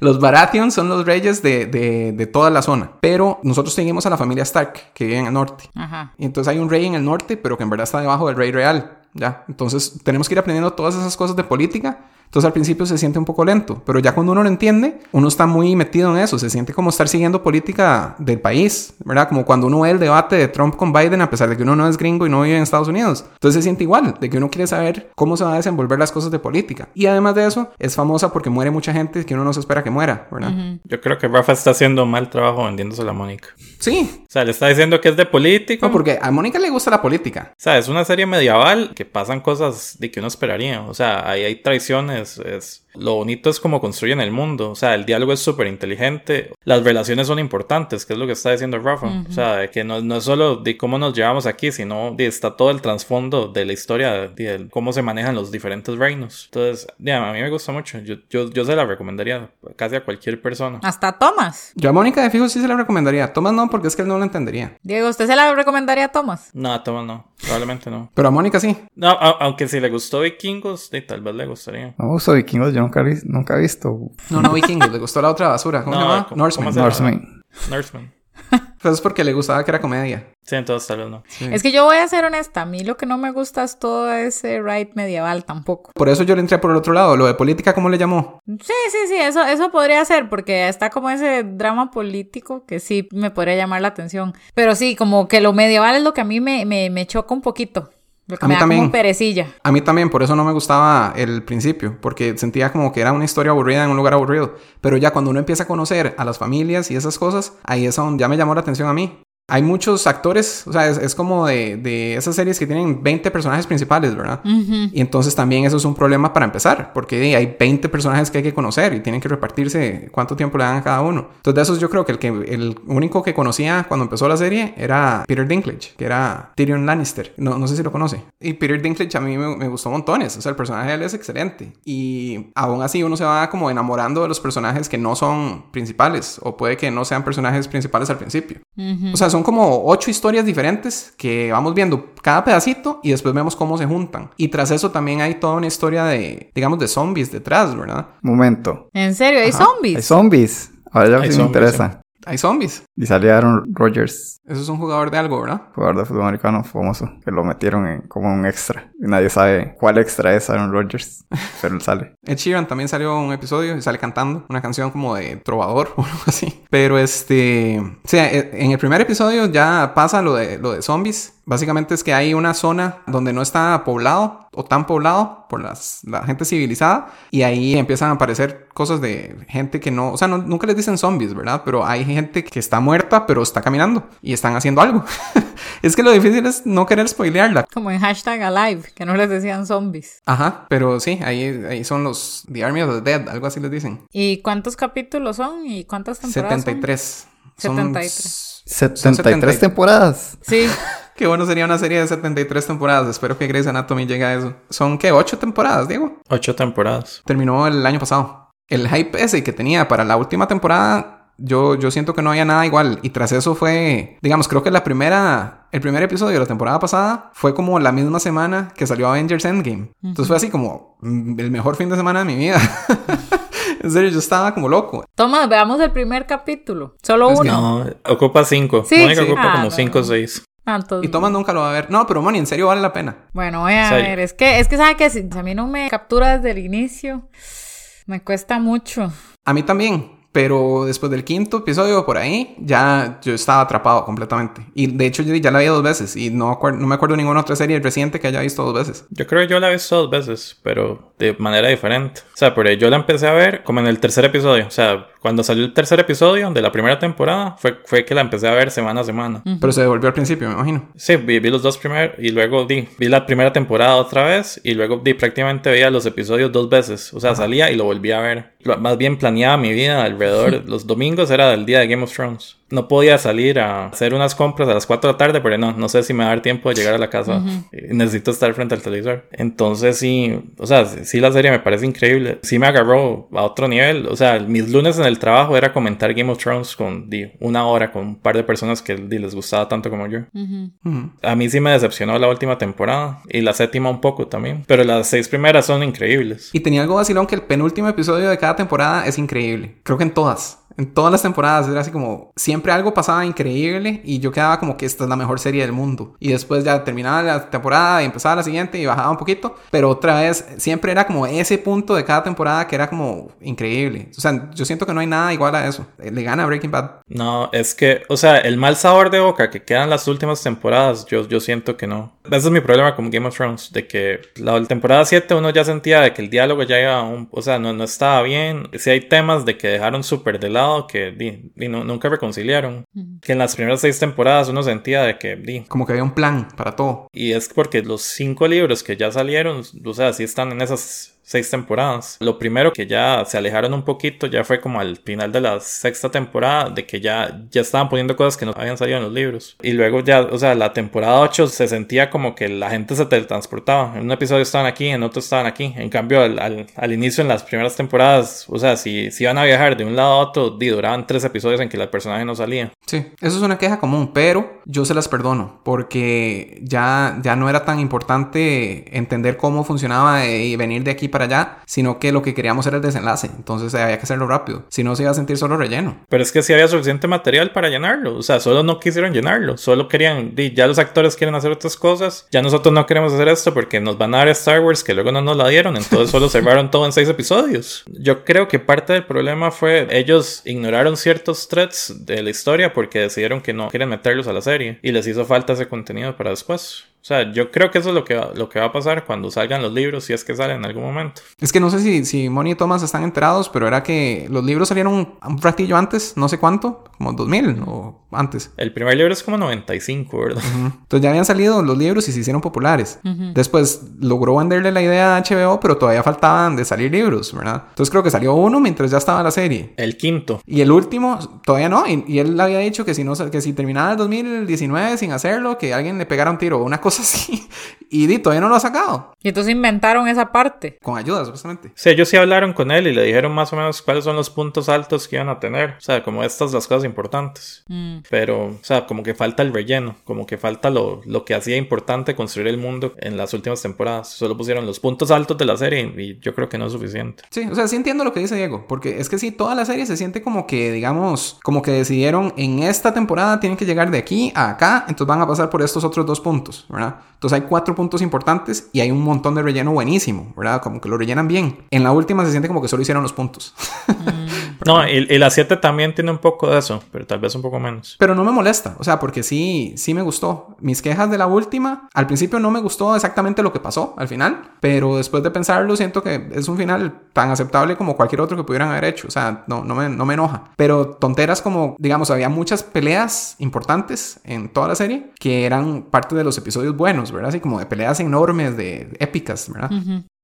Los Baratheon son los reyes de, de- de toda la zona. Pero nosotros seguimos a la familia Stark, que vive en el norte. Ajá. Y entonces hay un rey en el norte, pero que en verdad está debajo del rey real. Ya. Entonces tenemos que ir aprendiendo todas esas cosas de política. Entonces al principio se siente un poco lento. Pero ya cuando uno lo entiende, uno está muy metido en eso. Se siente como estar siguiendo política del país. ¿Verdad? Como cuando uno ve el debate de Trump con Biden, a pesar de que uno no es gringo y no vive en Estados Unidos. Entonces se siente igual, de que uno quiere saber cómo se va a desenvolver las cosas de política. Y además de eso, es famosa porque muere mucha gente que uno no se espera que muera. ¿Verdad? Yo creo que Rafa está haciendo un mal trabajo vendiéndose a Mónica. Sí. O sea, le está diciendo que es de político. No, porque a Mónica le gusta la política. O sea, es una serie medieval que pasan cosas de que uno esperaría. O sea, ahí hay traiciones. Es... Lo bonito es cómo construyen el mundo. O sea, el diálogo es súper inteligente. Las relaciones son importantes, que es lo que está diciendo Rafa. O sea, de que no, no es solo de cómo nos llevamos aquí, sino de está todo el trasfondo de la historia, de, de cómo se manejan los diferentes reinos. Entonces, ya, a mí me gusta mucho. Yo, yo, yo se la recomendaría casi a cualquier persona. Hasta Thomas. Yo a Mónica de fijo sí se la recomendaría. Tomás no, porque es que él no lo entendería. Diego, ¿usted se la recomendaría a Thomas? No, toma, no. Probablemente no. Pero a Mónica sí. No, a- aunque si le gustó Vikingos, sí, tal vez le gustaría. No me gustó Vikingos, yo nunca, vi- nunca he visto No, no Vikingos, le gustó la otra basura. ¿Cómo No, se llama? ¿cómo- Norseman. Norseman. Norseman. Pues es porque le gustaba que era comedia. Sí, entonces tal vez no. Es que yo voy a ser honesta, a mí lo que no me gusta es todo ese ride medieval tampoco. Por eso yo le entré por el otro lado. Lo de política, ¿cómo le llamó? Sí, sí, sí, eso, eso podría ser, porque está como ese drama político que sí me podría llamar la atención. Pero sí, como que lo medieval es lo que a mí me, me, me choca un poquito. Lo que A me mí da también. como perecilla. A mí también, por eso no me gustaba el principio, porque sentía como que era una historia aburrida en un lugar aburrido. Pero ya cuando uno empieza a conocer a las familias y esas cosas, ahí es donde ya me llamó la atención a mí. Hay muchos actores, o sea, es, es como de, de esas series que tienen 20 personajes principales, ¿verdad? Y entonces también eso es un problema para empezar, porque hay 20 personajes que hay que conocer y tienen que repartirse cuánto tiempo le dan a cada uno. Entonces de esos yo creo que el, que el único que conocía cuando empezó la serie era Peter Dinklage, que era Tyrion Lannister. No, no sé si lo conoce. Y Peter Dinklage a mí me, me gustó montones, o sea, el personaje de él es excelente. Y aún así uno se va como enamorando de los personajes que no son principales, o puede que no sean personajes principales al principio. O sea, son como ocho historias diferentes que vamos viendo cada pedacito y después vemos cómo se juntan. Y tras eso también hay toda una historia de, digamos, de zombies detrás, ¿verdad? Momento. En serio, hay Ajá, zombies. Hay zombies. Ahora ya sí me interesa. Hay zombies. Y salió Aaron Rodgers, Eso es un jugador de algo, ¿verdad? jugador de fútbol americano famoso, que lo metieron en, como un extra. Y nadie sabe cuál extra es Aaron Rodgers, pero él sale. Ed Sheeran también salió un episodio y sale cantando una canción como de trovador o algo así. Pero este, o sea, e- en el primer episodio ya pasa lo de, lo de zombies. Básicamente es que hay una zona donde no está poblado o tan poblado por las, la gente civilizada y ahí empiezan a aparecer cosas de gente que no, o sea, no- nunca les dicen zombies, ¿verdad? Pero hay gente que está muerta pero está caminando y están haciendo algo. es que lo difícil es no querer spoilearla. Como en hashtag alive, que no les decían zombies. Ajá, pero sí, ahí, ahí son los The Army of the Dead, algo así les dicen. ¿Y cuántos capítulos son? ¿Y cuántas temporadas? son? 73. Son 73. 73 70. temporadas. Sí. Qué bueno sería una serie de 73 temporadas. Espero que Grey's Anatomy llegue a eso. ¿Son qué? ¿8 temporadas, Diego? Ocho temporadas. Terminó el año pasado. El hype ese que tenía para la última temporada, yo, yo siento que no había nada igual. Y tras eso fue, digamos, creo que la primera, el primer episodio de la temporada pasada fue como la misma semana que salió Avengers Endgame. Entonces fue así como mm, el mejor fin de semana de mi vida. en serio, yo estaba como loco. Tomás, veamos el primer capítulo. Solo Es uno. No, ocupa cinco. Sí, Mónica sí. ocupa Ah, como no. cinco o seis. Tantos. Y Thomas nunca lo va a ver. No, pero Moni, en serio vale la pena. Bueno, voy a Sí. ver. Es que, es que sabe que si a mí no me captura desde el inicio, me cuesta mucho. A mí también. Pero después del quinto episodio por ahí, ya yo estaba atrapado completamente. Y de hecho yo ya la vi dos veces. Y no, no me acuerdo ninguna otra serie reciente que haya visto dos veces. Yo creo que yo la he visto dos veces, pero de manera diferente. O sea, pero yo la empecé a ver como en el tercer episodio. O sea, cuando salió el tercer episodio de la primera temporada, fue, fue que la empecé a ver semana a semana. Pero se devolvió al principio, me imagino. Sí, vi, vi los dos primeros y luego di, vi la primera temporada otra vez y luego di, prácticamente veía los episodios dos veces. O sea, salía y lo volvía a ver. Lo- Más bien planeaba mi vida alrededor. los domingos era del día de Game of Thrones. No podía salir a hacer unas compras a las 4 de la tarde, pero no, no sé si me va a dar tiempo de llegar a la casa. Eh, Necesito estar frente al televisor. Entonces sí, o sea, sí la serie me parece increíble. Sí me agarró a otro nivel. O sea, mis lunes en el trabajo era comentar Game of Thrones con di, una hora con un par de personas que di, les gustaba tanto como yo. A mí sí me decepcionó la última temporada y la séptima un poco también. Pero las seis primeras son increíbles. Y tenía algo vacilón que el penúltimo episodio de cada temporada es increíble. Creo que en todas. En todas las temporadas era así como siempre algo pasaba increíble y yo quedaba como que esta es la mejor serie del mundo. Y después ya terminaba la temporada y empezaba la siguiente y bajaba un poquito. Pero otra vez siempre era como ese punto de cada temporada que era como increíble. O sea, yo siento que no hay nada igual a eso. Le gana a Breaking Bad. No, es que, o sea, el mal sabor de boca que quedan las últimas temporadas, yo, yo siento que no. Ese es mi problema con Game of Thrones, de que la temporada 7 uno ya sentía de que el diálogo ya iba, un, o sea, no, no estaba bien. Si hay temas de que dejaron súper de lado, que di, di, no- nunca reconciliaron. Que en las primeras seis temporadas uno sentía de que, di, Como que había un plan para todo. y es porque los cinco libros que ya salieron, o sea, sí están en esas seis temporadas. Lo primero que ya se alejaron un poquito ya fue como al final de la sexta temporada, de que ya, ya estaban poniendo cosas que no habían salido en los libros. Y luego ya, o sea, la temporada 8 se sentía como que la gente se teletransportaba. En un episodio estaban aquí, en otro estaban aquí. En cambio, al, al, inicio, en las primeras temporadas, o sea, si, si iban a viajar de un lado a otro, duraban tres episodios en que el personaje no salía. Sí, eso es una queja común, pero yo se las perdono porque ya, ya no era tan importante entender cómo funcionaba y venir de aquí para allá, sino que lo que queríamos era el desenlace, entonces había que hacerlo rápido, si no se iba a sentir solo relleno. Pero es que sí había suficiente material para llenarlo. O sea, solo no quisieron llenarlo. Solo querían, ya los actores quieren hacer otras cosas. Ya nosotros no queremos hacer esto porque nos van a dar Star Wars que luego no nos la dieron. Entonces solo cerraron todo en seis episodios. Yo creo que parte del problema fue ellos ignoraron ciertos threads de la historia porque decidieron que no quieren meterlos a la serie. Y les hizo falta ese contenido para después. O sea, yo creo que eso es lo que, va, lo que va a pasar cuando salgan los libros, si es que salen en algún momento. Es que no sé si, si Moni y Thomas están enterados, pero era que los libros salieron un, ratillo antes, no sé cuánto, como 2000 o antes. El primer libro es como 95, ¿verdad? Ujú. Entonces ya habían salido los libros y se hicieron populares. Después logró venderle la idea a HBO, pero todavía faltaban de salir libros, ¿verdad? Entonces creo que salió uno mientras ya estaba la serie. El quinto. Y el último, todavía no. Y, y él había dicho que si, no, que si terminaba el 2019 sin hacerlo, que alguien le pegara un tiro o una cosa así. Y di, todavía no lo ha sacado. Y entonces inventaron esa parte. Con ayuda, supuestamente. Sí, ellos sí hablaron con él y le dijeron más o menos cuáles son los puntos altos que iban a tener. O sea, como estas las cosas importantes. Mm. Pero, o sea, como que falta el relleno, como que falta lo, lo que hacía importante construir el mundo en las últimas temporadas. Solo pusieron los puntos altos de la serie y yo creo que no es suficiente. Sí, o sea, sí entiendo lo que dice Diego. Porque es que sí, toda la serie se siente como que, digamos, como que decidieron en esta temporada tienen que llegar de aquí a acá. Entonces van a pasar por estos otros dos puntos, ¿verdad? Entonces hay cuatro puntos importantes y hay un montón de relleno buenísimo, ¿verdad? Como que lo rellenan bien. En la última se siente como que solo hicieron los puntos. No, y, y la 7 también tiene un poco de eso, pero tal vez un poco menos. Pero no me molesta, o sea, porque sí, sí me gustó. Mis quejas de la última, al principio no me gustó exactamente lo que pasó al final, pero después de pensarlo siento que es un final tan aceptable como cualquier otro que pudieran haber hecho, o sea, no, no, me, no me enoja. Pero tonteras como, digamos, había muchas peleas importantes en toda la serie que eran parte de los episodios buenos, ¿verdad? Así como de peleas enormes, de épicas, ¿verdad?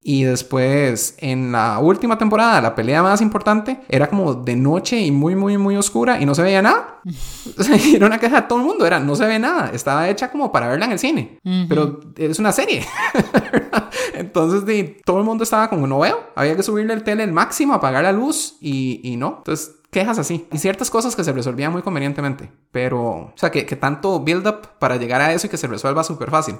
Y después, en la última temporada, la pelea más importante era como de noche y muy, muy, muy oscura y no se veía nada. Era una queja de todo el mundo, era no se ve nada. Estaba hecha como para verla en el cine, pero es una serie. Entonces, de, todo el mundo estaba como, no veo. Había que subirle el tele al máximo, apagar la luz y, y no. Entonces, quejas así. Y ciertas cosas que se resolvían muy convenientemente. Pero, o sea, que, que tanto build up para llegar a eso y que se resuelva súper fácil.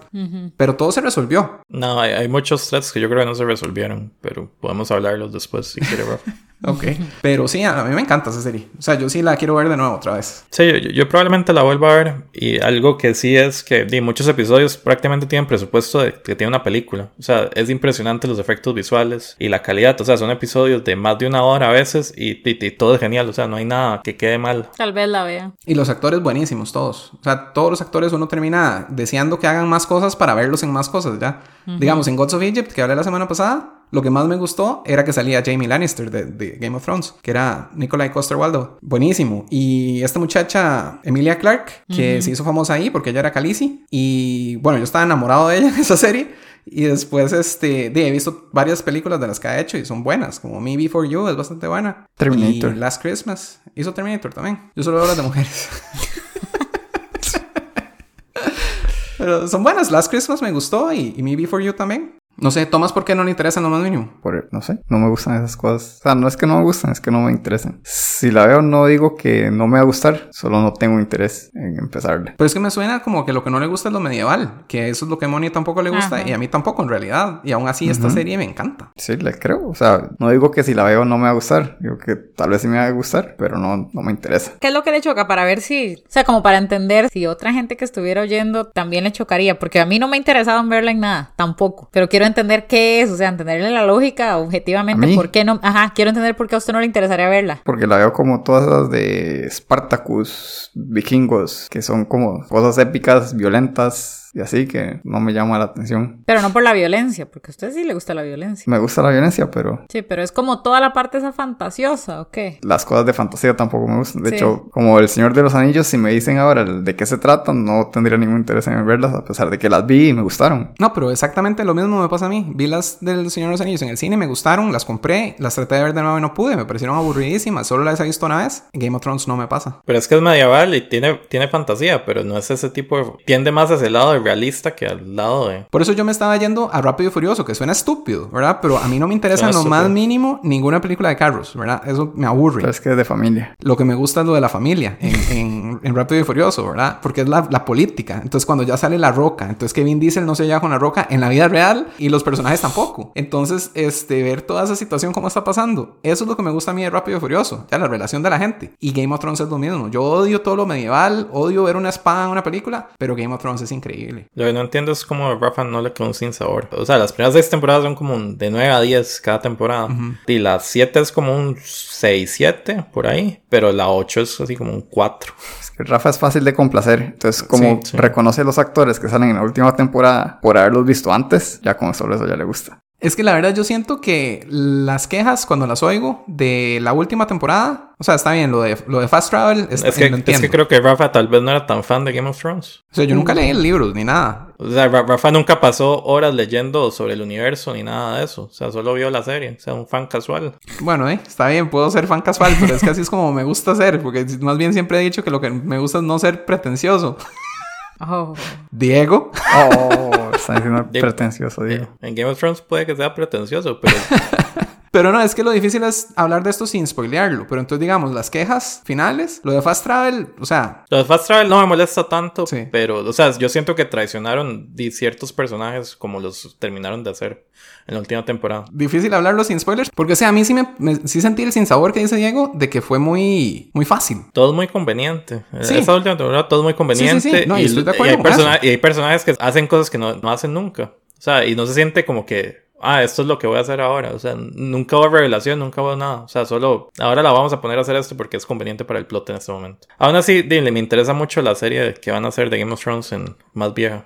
Pero todo se resolvió. No, hay, hay muchos threads que yo creo que no se resolvieron, pero podemos hablarlos después si quiere, bro. Ok. Pero sí, a mí me encanta esa serie. O sea, yo sí la quiero ver de nuevo otra vez. Sí, yo, yo probablemente la vuelva a ver. Y algo que sí es que di, muchos episodios prácticamente tienen presupuesto de que tiene una película. O sea, es impresionante los efectos visuales y la calidad. O sea, son episodios de más de una hora a veces y, y- y todo es genial. O sea, no hay nada que quede mal. Tal vez la vea. Y los actores buenísimos, todos. O sea, todos los actores uno termina deseando que hagan más cosas para verlos en más cosas, ¿ya? Digamos, en Gods of Egypt, que hablé la semana pasada, lo que más me gustó era que salía Jamie Lannister de, de Game of Thrones, que era Nikolai Coster-Waldau. Buenísimo. Y esta muchacha, Emilia Clarke, que se hizo famosa ahí porque ella era Khaleesi. Y bueno, yo estaba enamorado de ella en esa serie. Y después, este, de, he visto varias películas de las que ha hecho y son buenas, como Me Before You es bastante buena. Terminator. Y Last Christmas. Hizo Terminator también. Yo solo veo las de mujeres. Pero son buenas. Last Christmas me gustó y, y Me Before You también. No sé, Tomás, ¿por qué no le interesa lo más mínimo? Por, no sé, no me gustan esas cosas. O sea, no es que no me gustan, es que no me interesan. Si la veo, no digo que no me va a gustar, solo no tengo interés en empezarle. Pero es que me suena como que lo que no le gusta es lo medieval, que eso es lo que a Moni tampoco le gusta Ajá. y a mí tampoco en realidad. Y aún así esta serie me encanta. Sí, le creo. O sea, no digo que si la veo no me va a gustar. Digo que tal vez sí me va a gustar, pero no, no me interesa. ¿Qué es lo que le choca? Para ver si, o sea, como para entender si otra gente que estuviera oyendo también le chocaría, porque a mí no me ha interesado en verla en nada, tampoco, pero quiero entender qué es, o sea, entenderle la lógica objetivamente, por qué no, ajá, quiero entender por qué a usted no le interesaría verla. Porque la veo como todas las de Spartacus, vikingos, que son como cosas épicas, violentas y así que no me llama la atención. Pero no por la violencia, porque a usted sí le gusta la violencia. Me gusta la violencia, pero Sí, pero es como toda la parte esa fantasiosa, ¿o qué? las cosas de fantasía tampoco me gustan. De Sí. hecho, como El Señor de los Anillos, si me dicen ahora de qué se tratan, no tendría ningún interés en verlas, a pesar de que las vi y me gustaron. No, pero exactamente lo mismo me pasa a mí. Vi las del Señor de los Anillos en el cine, me gustaron, las compré, las traté de ver de nuevo y no pude, me parecieron aburridísimas, solo las he visto una vez. Game of Thrones no me pasa. Pero es que es medieval y tiene, tiene fantasía, pero no es ese tipo de... Tiende más hacia el lado de realista que al lado de... Por eso yo me estaba yendo a Rápido y Furioso, que suena estúpido, ¿verdad? Pero a mí no me interesa en lo más mínimo ninguna película de carros, ¿verdad? Eso me aburre. Pero es que es de familia. Lo que me gusta es lo de la familia en, en, en Rápido y Furioso, ¿verdad? Porque es la, la política. Entonces, cuando ya sale la roca, entonces que Vin Diesel no se lleva con la roca en la vida real y los personajes tampoco. Entonces, este, ver toda esa situación, cómo está pasando, eso es lo que me gusta a mí de Rápido y Furioso, ya la relación de la gente. Y Game of Thrones es lo mismo. Yo odio todo lo medieval, odio ver una espada en una película, pero Game of Thrones es increíble. Lo que no entiendo es cómo a Rafa no le quedó un sin sabor. O sea, las primeras seis temporadas son como un de 9 a 10 cada temporada. Y la 7 es como un 6-7 por ahí. Pero la 8 es así como un 4. Es que Rafa es fácil de complacer. Entonces, como Sí, sí. reconoce a los actores que salen en la última temporada por haberlos visto antes, ya con solo eso ya le gusta. Es que la verdad yo siento que las quejas cuando las oigo de la última temporada, o sea, está bien, lo de, lo de Fast Travel, está, Es que, lo es que creo que Rafa tal vez no era tan fan de Game of Thrones. O sea, yo nunca leí el libro ni nada. O sea, Ra- Rafa nunca pasó horas leyendo sobre el universo ni nada de eso. O sea, solo vio la serie. O sea, un fan casual. Bueno, eh, está bien, puedo ser fan casual, pero es que así es como me gusta ser, porque más bien siempre he dicho que lo que me gusta es no ser pretencioso. Oh. Diego. Oh, está diciendo pretencioso, digo. En Game of Thrones puede que sea pretencioso, pero Pero no, es que lo difícil es hablar de esto sin spoilearlo. Pero entonces, digamos, las quejas finales, lo de Fast Travel, o sea, Los Fast Travel no me molesta tanto, Sí. pero, o sea, yo siento que traicionaron ciertos personajes como los terminaron de hacer en la última temporada. difícil hablarlo sin spoilers. Porque, o sea, a mí sí, me, me- sí sentí el sinsabor que dice Diego de que fue muy, muy fácil. Todo es muy conveniente. Sí. Esa última temporada todo es muy conveniente. Sí, sí, sí. No, y estoy de acuerdo hay, con eso. y hay personajes que hacen cosas que no, no hacen nunca. O sea, y no se siente como que, ah, esto es lo que voy a hacer ahora. O sea, nunca hubo revelación, nunca hubo nada. O sea, solo ahora la vamos a poner a hacer esto porque es conveniente para el plot en este momento. Aún así, dile, me interesa mucho la serie que van a hacer de Game of Thrones en más vieja,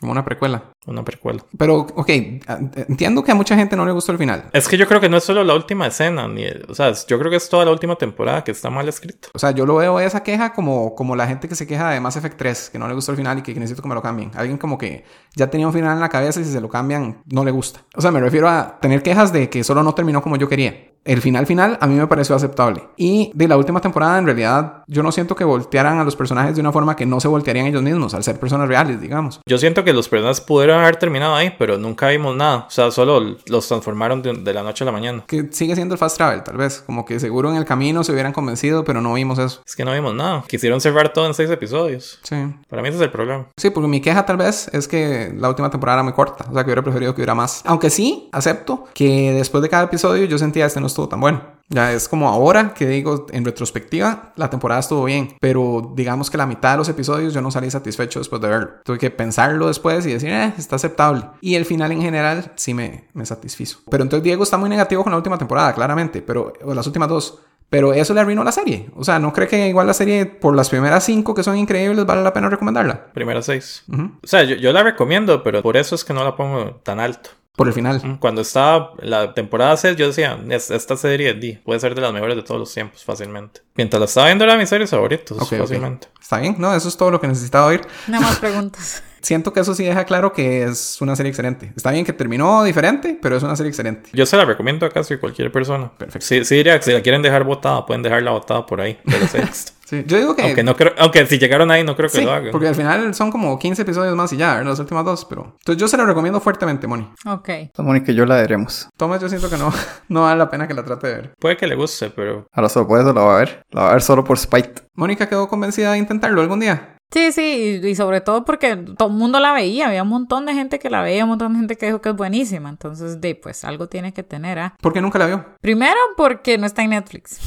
como una precuela. Una precuela. Pero, ok, entiendo que a mucha gente no le gustó el final. Es que yo creo que no es solo la última escena, ni, o sea, yo creo que es toda la última temporada que está mal escrita. O sea, yo lo veo esa queja como, como la gente que se queja de Mass Effect 3, que no le gustó el final y que necesito que me lo cambien. Alguien como que ya tenía un final en la cabeza y si se lo cambian, no le gusta. O sea, me refiero a tener quejas de que solo no terminó como yo quería. El final final a mí me pareció aceptable. Y de la última temporada, en realidad, yo no siento que voltearan a los personajes de una forma que no se voltearían ellos mismos, al ser personas reales, digamos. Yo siento que los personajes pudieron haber terminado ahí, pero nunca vimos nada. O sea, solo los transformaron de, de la noche a la mañana. Que sigue siendo el fast travel, tal vez. Como que seguro en el camino se hubieran convencido, pero no vimos eso. Es que no vimos nada. Quisieron cerrar todo en seis episodios. Sí. Para mí ese es el problema. Sí, porque mi queja tal vez es que la última temporada era muy corta. O sea, que hubiera preferido que hubiera más. Aunque sí, acepto que después de cada episodio yo sentía este no estuvo tan bueno. Ya es como ahora que digo, en retrospectiva, la temporada estuvo bien, pero digamos que la mitad de los episodios yo no salí satisfecho después de verlo. Tuve que pensarlo después y decir, eh, está aceptable. Y el final en general sí me, me satisfizo. Pero entonces Diego está muy negativo con la última temporada, claramente, pero o las últimas dos. Pero eso le arruinó la serie. O sea, ¿no cree que igual la serie, por las primeras cinco que son increíbles, vale la pena recomendarla? Primera seis. Ujú. O sea, yo, yo la recomiendo, pero por eso es que no la pongo tan alto. Por el final. Cuando estaba la temporada 6, yo decía, "Es- esta serie di, puede ser de las mejores de todos los tiempos, fácilmente. Mientras la estaba viendo era mis series ok. fácilmente. Está bien, ¿no? Eso es todo lo que necesitaba oír. No más preguntas. Siento que eso sí deja claro que es una serie excelente. Está bien que terminó diferente, pero es una serie excelente. Yo se la recomiendo a casi cualquier persona. Perfecto. Sí, sí diría que si la quieren dejar botada, pueden dejarla botada por ahí, de la. Sí, yo digo que... aunque, no creo, aunque si llegaron ahí, no creo que Sí, lo hagan. porque al final son como 15 episodios más y ya, ¿verdad? las últimas dos, pero... Entonces yo se la recomiendo fuertemente, Moni. Ok. Mónica y yo la veremos. Thomas, yo siento que no, no vale la pena que la trate de ver. Puede que le guste, pero Ahora solo por eso la va a ver. La va a ver solo por spite. Mónica quedó convencida de intentarlo algún día. Sí, sí, y, y sobre todo porque todo el mundo la veía, había un montón de gente que la veía, un montón de gente que dijo que es buenísima, entonces, de, pues algo tiene que tener, ¿ah? ¿Por qué nunca la vio? Primero porque no está en Netflix.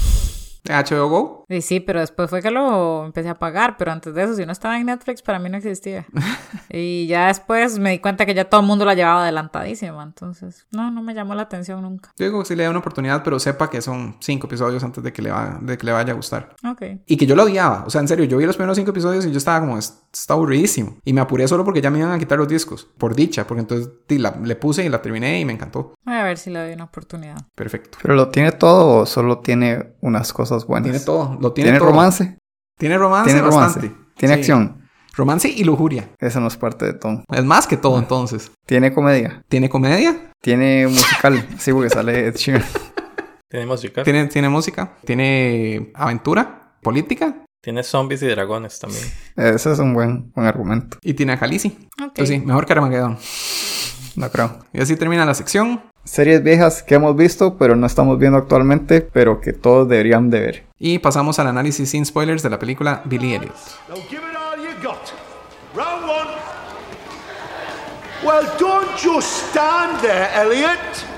HBO Go. Y sí, pero después fue que lo empecé a pagar, pero antes de eso, si no estaba en Netflix, para mí no existía. y ya después me di cuenta que ya todo el mundo la llevaba adelantadísima, entonces, no, no me llamó la atención nunca. Yo digo que sí le da una oportunidad, pero sepa que son cinco episodios antes de que le, va, de que le vaya a gustar. Ok. Y que yo lo odiaba. O sea, en serio, yo vi los primeros cinco episodios y yo estaba como, "Es- está aburridísimo. Y me apuré solo porque ya me iban a quitar los discos. Por dicha, porque entonces la- le puse y la terminé y me encantó. Voy a ver si le doy una oportunidad. Perfecto. ¿Pero lo tiene todo o solo tiene unas cosas buenas? Tiene todo. Lo tiene, ¿Tiene todo. romance? Tiene romance ¿Tiene romance? bastante. ¿Tiene Sí. acción? Romance y lujuria. Eso no es parte de todo. Es más que todo entonces. ¿Tiene comedia? Tiene comedia, ¿Tiene musical? sí, porque sale Ed Sheeran. tiene música. tiene, tiene música, tiene aventura, política Tiene zombies y dragones también. Ese es un buen, buen argumento. y tiene a Khaleesi. Ok. Entonces sí, mejor que Armageddon. No creo. Y así termina la sección. Series viejas que hemos visto, pero no estamos viendo actualmente, pero que todos deberían de ver. Y pasamos al análisis sin spoilers de la película Billy Elliot. You. Well, don't just stand there, Elliot.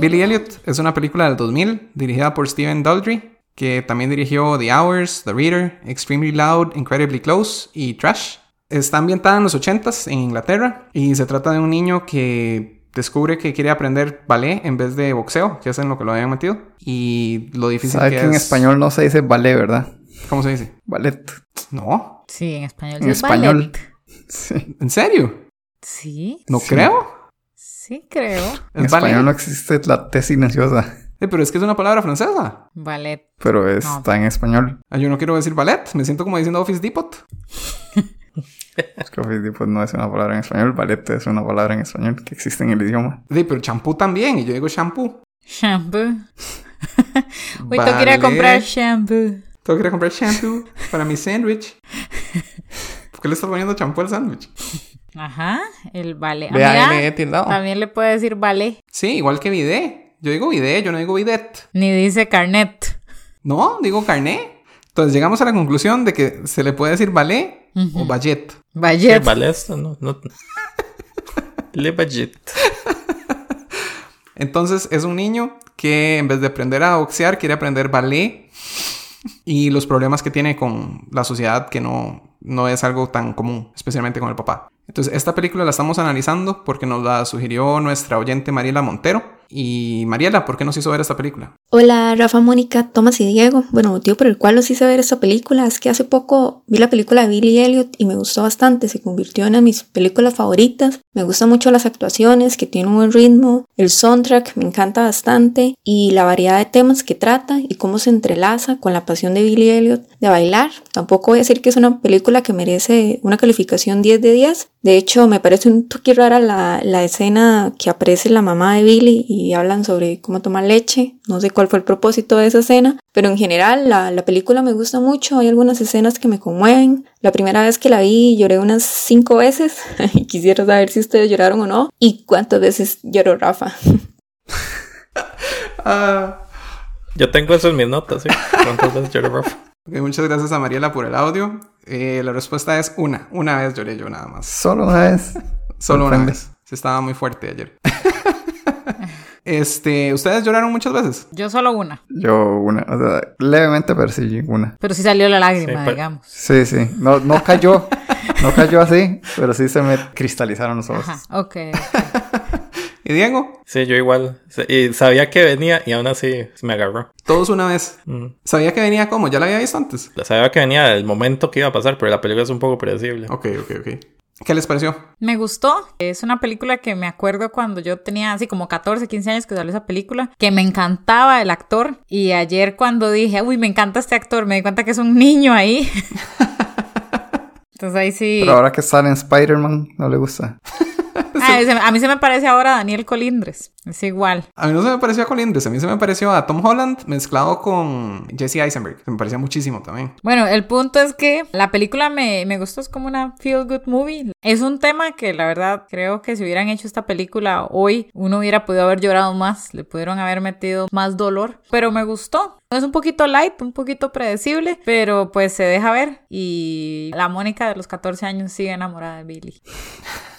Billy Elliot es una película del 2000 dirigida por Steven Daldry, que también dirigió The Hours, The Reader, Extremely Loud, Incredibly Close y Trash. Está ambientada en los 80s en Inglaterra y se trata de un niño que descubre que quiere aprender ballet en vez de boxeo, que es en lo que lo habían metido, y lo difícil ¿Sabes que que en es... español no se dice ballet, verdad? ¿Cómo se dice? Ballet. No, Sí, en español. En es español. ballet. Sí. ¿en serio? Sí, No creo. Sí creo. En Es español no existe la T silenciosa, Eh, pero es que es una palabra francesa. Ballet. pero está en español. Ah, Yo no quiero decir ballet, me siento como diciendo Office Depot. Es que Office Depot no es una palabra en español, ballet es una palabra en español que existe en el idioma. Sí, pero champú también, y yo digo shampoo. Shampoo. Hoy tengo que ir a Ballet. comprar shampoo. Tengo que ir a comprar shampoo para mi sándwich. ¿Por qué le estás poniendo champú al sándwich? Ajá, el ballet. Ah, tildado. también le puede decir ballet. Sí, igual que bidet. Yo digo bidet, yo no digo bidet. Ni dice carnet. No, digo carné. Entonces llegamos a la conclusión de que se le puede decir ballet o ballet. ¿Qué Ballet. vale esto? No, no. Le budget. Entonces es un niño que en vez de aprender a boxear quiere aprender ballet y los problemas que tiene con la sociedad que no, no es algo tan común, especialmente con el papá. Entonces esta película la estamos analizando porque nos la sugirió nuestra oyente Mariela Montero. Y Mariela, ¿por qué nos hizo ver esta película? Hola Rafa, Mónica, Tomás y Diego. Bueno, motivo por el cual los hice ver esta película es que hace poco vi la película de Billy Elliot y me gustó bastante, se convirtió en una de mis películas favoritas. Me gustan mucho las actuaciones, que tiene un buen ritmo, el soundtrack me encanta bastante y la variedad de temas que trata y cómo se entrelaza con la pasión de Billy Elliot de bailar. Tampoco voy a decir que es una película que merece una calificación 10 de 10, De hecho, me parece un toque rara la, la escena que aparece la mamá de Billy y hablan sobre cómo tomar leche. No sé cuál fue el propósito de esa escena, pero en general la, la película me gusta mucho. Hay algunas escenas que me conmueven. La primera vez que la vi lloré unas cinco veces y quisiera saber si ustedes lloraron o no y cuántas veces lloró Rafa. Ah, Yo tengo eso en mis notas, ¿sí? ¿Cuántas veces lloré, Rafa? Muchas gracias a Mariela por el audio. Eh, la respuesta es una. Una vez lloré yo nada más. Solo una vez. Solo una vez. Se estaba muy fuerte ayer. este, ¿ustedes lloraron muchas veces? Yo solo una. Yo una, o sea, levemente, pero sí, una. Pero sí salió la lágrima, Sí, pero- digamos. Sí, sí. No, no cayó. No cayó así, pero sí se me cristalizaron los ojos. Ajá, ok. ¿Y Diego? Sí, yo igual. Y sabía que venía y aún así me agarró. Todos una vez. Mm. Sabía que venía como, ya la había visto antes. Sabía que venía el momento que iba a pasar, pero la película es un poco predecible. Ok, ok, ok. ¿Qué les pareció? Me gustó. Es una película que me acuerdo cuando yo tenía así como 14, 15 años que salió esa película, que me encantaba el actor. Y ayer cuando dije, uy, me encanta este actor, me di cuenta que es un niño ahí. Entonces ahí sí. Pero ahora que sale en Spider-Man, no le gusta. Ah, a mí se me parece ahora a Daniel Colindres. Es igual. A mí no se me pareció a Colindres, a mí se me pareció a Tom Holland mezclado con Jesse Eisenberg. Se me parecía muchísimo también. Bueno, el punto es que la película me, me gustó, es como una feel good movie. Es un tema que la verdad creo que si hubieran hecho esta película hoy, uno hubiera podido haber llorado más, le pudieron haber metido más dolor, pero me gustó. Es un poquito light, un poquito predecible, pero pues se deja ver y la Mónica de los 14 años sigue enamorada de Billy.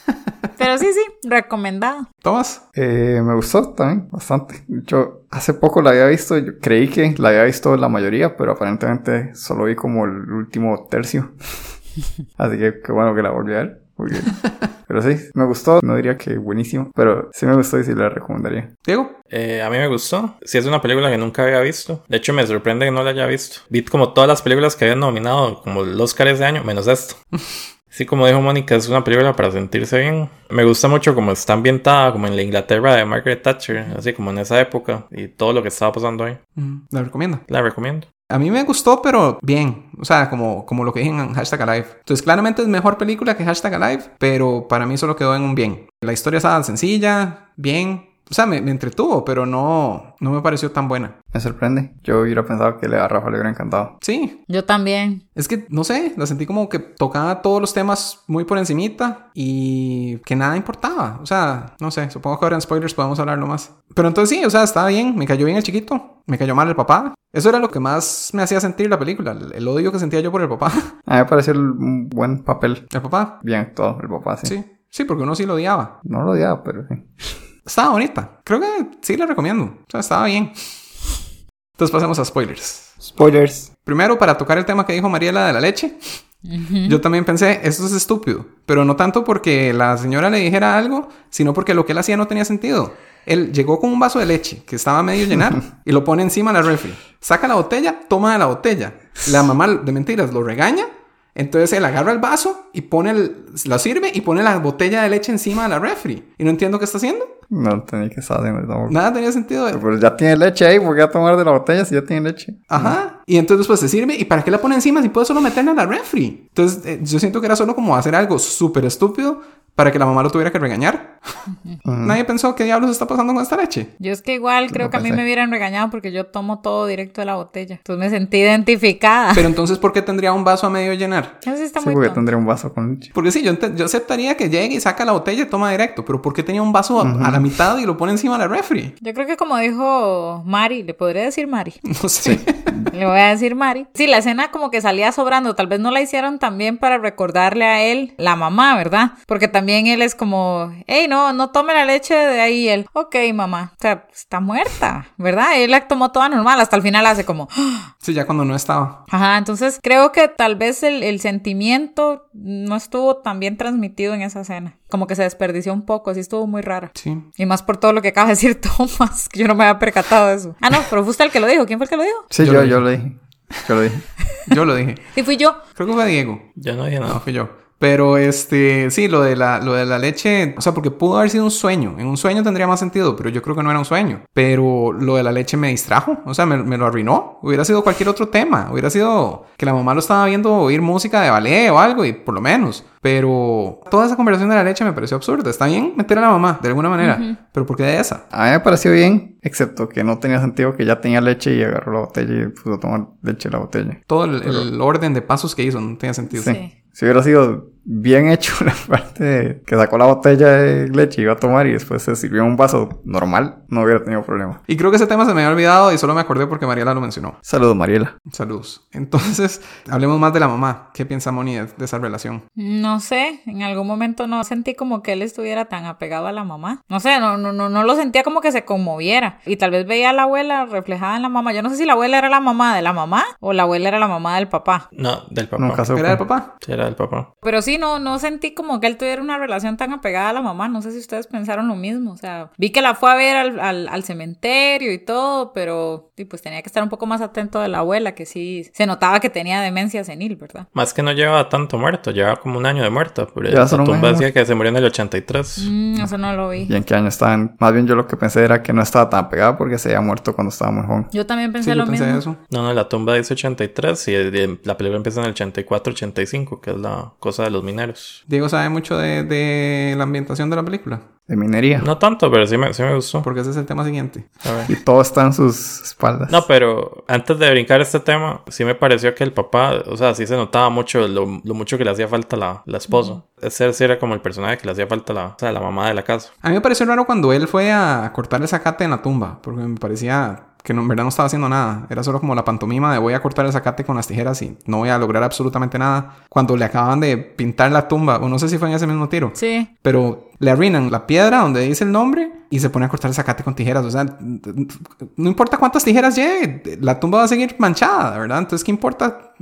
Pero sí, sí, recomendada. ¿Tomás? Eh, me gustó también bastante. Hecho, hace poco la había visto. Yo creí que la había visto la mayoría, pero aparentemente solo vi como el último tercio. Así que qué bueno que la volví a ver. porque- Pero sí, me gustó. No diría que buenísimo, pero sí me gustó y sí la recomendaría. ¿Diego? Eh, a mí me gustó. Sí, es una película que nunca había visto. De hecho, me sorprende que no la haya visto. Vi como todas las películas que habían nominado, como el Oscar ese año, menos esto. Sí, como dijo Mónica, es una película para sentirse bien. Me gusta mucho como está ambientada, como en la Inglaterra de Margaret Thatcher, así como en esa época y todo lo que estaba pasando ahí. Mm, La recomiendo. La recomiendo. A mí me gustó, pero bien. O sea, como, como lo que dije en Hashtag Alive. Entonces, claramente es mejor película que Hashtag Alive, pero para mí solo quedó en un bien. La historia estaba sencilla, bien. O sea, me, me entretuvo, pero no, no me pareció tan buena. Me sorprende. Yo hubiera pensado que a Rafa le hubiera encantado. Sí, Yo también. es que, no sé, la sentí como que tocaba todos los temas muy por encimita y que nada importaba. O sea, no sé, supongo que ahora en spoilers podemos hablarlo más. Pero entonces sí, o sea, estaba bien, me cayó bien el chiquito, me cayó mal el papá. Eso era lo que más me hacía sentir la película, el, el odio que sentía yo por el papá. A mí me pareció un buen papel. El papá, Bien actuado, el papá, sí. sí, sí, porque uno sí lo odiaba. No lo odiaba, pero sí. Estaba bonita, creo que sí la recomiendo, o sea, estaba bien. Entonces pasemos a spoilers. Spoilers. Primero, para tocar el tema que dijo Mariela de la leche, yo también pensé, esto es estúpido, pero no tanto porque la señora le dijera algo, sino porque lo que él hacía no tenía sentido. Él llegó con un vaso de leche que estaba medio llenar y lo pone encima de la refri. Saca la botella, toma de la botella. La mamá de mentiras lo regaña. Entonces él agarra el vaso y pone el, lo sirve y pone la botella de leche encima de la refri. Y no entiendo qué está haciendo. No tenía que estar haciendo tampoco. Nada tenía sentido. Pero ya tiene leche ahí, ¿por qué a tomar de la botella si ya tiene leche? Ajá. Y entonces después se sirve. ¿Y para qué la pone encima si puede solo meterla en la refri? Entonces eh, yo siento que era solo como hacer algo súper estúpido para que la mamá lo tuviera que regañar. Nadie pensó qué diablos está pasando con esta leche. Yo es que igual creo No que a mí me hubieran regañado porque yo tomo todo directo de la botella. Entonces me sentí identificada. Pero entonces, ¿por qué tendría un vaso a medio llenar? Eso está Sí, muy porque tonto. tendría un vaso con leche. Porque sí, yo, yo aceptaría que llegue y saca la botella y toma directo. Pero ¿por qué tenía un vaso a la mitad y lo pone encima de la refri? Yo creo que como dijo Mari, le podría decir Mari. No sé. Le voy a decir Mari. Sí, la escena como que salía sobrando. Tal vez no la hicieron también para recordarle a él, la mamá, ¿verdad? Porque también él es como, hey, no, no tome la leche de ahí. Y él, ok, mamá. O sea, está muerta, ¿verdad? Él la tomó toda normal. Hasta el final hace como, "Ah". Sí, ya cuando no estaba. ajá. Entonces creo que tal vez el, el sentimiento no estuvo tan bien transmitido en esa escena. Como que se desperdició un poco. Así estuvo muy rara. Sí. Y más por todo lo que acaba de decir Thomas, que yo no me había percatado de eso. Ah, no, pero fue usted el que lo dijo. ¿Quién fue el que lo dijo? Sí, Yo yo, lo yo, lo dije. Yo lo dije. Yo lo dije. Sí, fui yo. Creo que fue Diego. Yo no dije No, nada. fui yo. Pero este, sí, lo de, la, lo de la leche, o sea, porque pudo haber sido un sueño. En un sueño tendría más sentido, pero yo creo que no era un sueño. Pero lo de la leche me distrajo, o sea, me, me lo arruinó. Hubiera sido cualquier otro tema. Hubiera sido que la mamá lo estaba viendo oír música de ballet o algo, y por lo menos. Pero toda esa conversación de la leche me pareció absurda. Está bien meter a la mamá, de alguna manera. Pero ¿por qué de esa? A mí me pareció bien, excepto que no tenía sentido que ya tenía leche y agarró la botella y puso a tomar leche de la botella. Todo el, el orden de pasos que hizo no tenía sentido. Sí. Si hubiera sido bien hecho la parte de que sacó la botella de leche y iba a tomar y después se sirvió un vaso normal, no hubiera tenido problema. Y creo que ese tema se me había olvidado y solo me acordé porque Mariela lo mencionó. Saludos, Mariela. Saludos. Entonces, hablemos más de la mamá. ¿Qué piensa Moni de, de esa relación? No sé, en algún momento no sentí como que él estuviera tan apegado a la mamá. No sé, no, no, no, no lo sentía como que se conmoviera. Y tal vez veía a la abuela reflejada en la mamá. Yo no sé si la abuela era la mamá de la mamá o la abuela era la mamá del papá. No, del papá. Nunca supe. ¿Era del papá? Sí, era del papá. Pero sí, no, no sentí como que él tuviera una relación tan apegada a la mamá. No sé si ustedes pensaron lo mismo. O sea, vi que la fue a ver al, al, al cementerio y todo, pero sí, pues tenía que estar un poco más atento de la abuela, que sí se notaba que tenía demencia senil, ¿verdad? Más que no llevaba tanto muerto, llevaba como un año de muerto. Pero Ya la tumba decía que se murió en el 83. Mm, eso no lo vi. ¿Y en qué año estaban? Más bien yo lo que pensé era que no estaba tan pegada porque se había muerto cuando estaba muy joven. Yo también pensé Sí, lo yo pensé mismo. eso. No, no, la tumba dice 83 y la película empieza en el 84-85, que es la cosa de los mineros. Diego sabe mucho de, de la ambientación de la película. De minería. No tanto, pero sí me, sí me gustó. Porque ese es el tema siguiente. A ver. Y todo está en sus espaldas. No, pero antes de brincar este tema, sí me pareció que el papá, o sea, sí se notaba mucho lo, lo mucho que le hacía falta la, la esposa. Ese sí era como el personaje que le hacía falta la, o sea, la mamá de la casa. A mí me pareció raro cuando él fue a cortar el zacate en la tumba. Porque me parecía que no, en verdad no estaba haciendo nada. Era solo como la pantomima de voy a cortar el zacate con las tijeras y no voy a lograr absolutamente nada. Cuando le acaban de pintar la tumba, o no sé si fue en ese mismo tiro. Sí. Pero le arruinan la piedra donde dice el nombre y se pone a cortar el zacate con tijeras. O sea, no importa cuántas tijeras lleve, la tumba va a seguir manchada, ¿verdad? Entonces, ¿qué importa?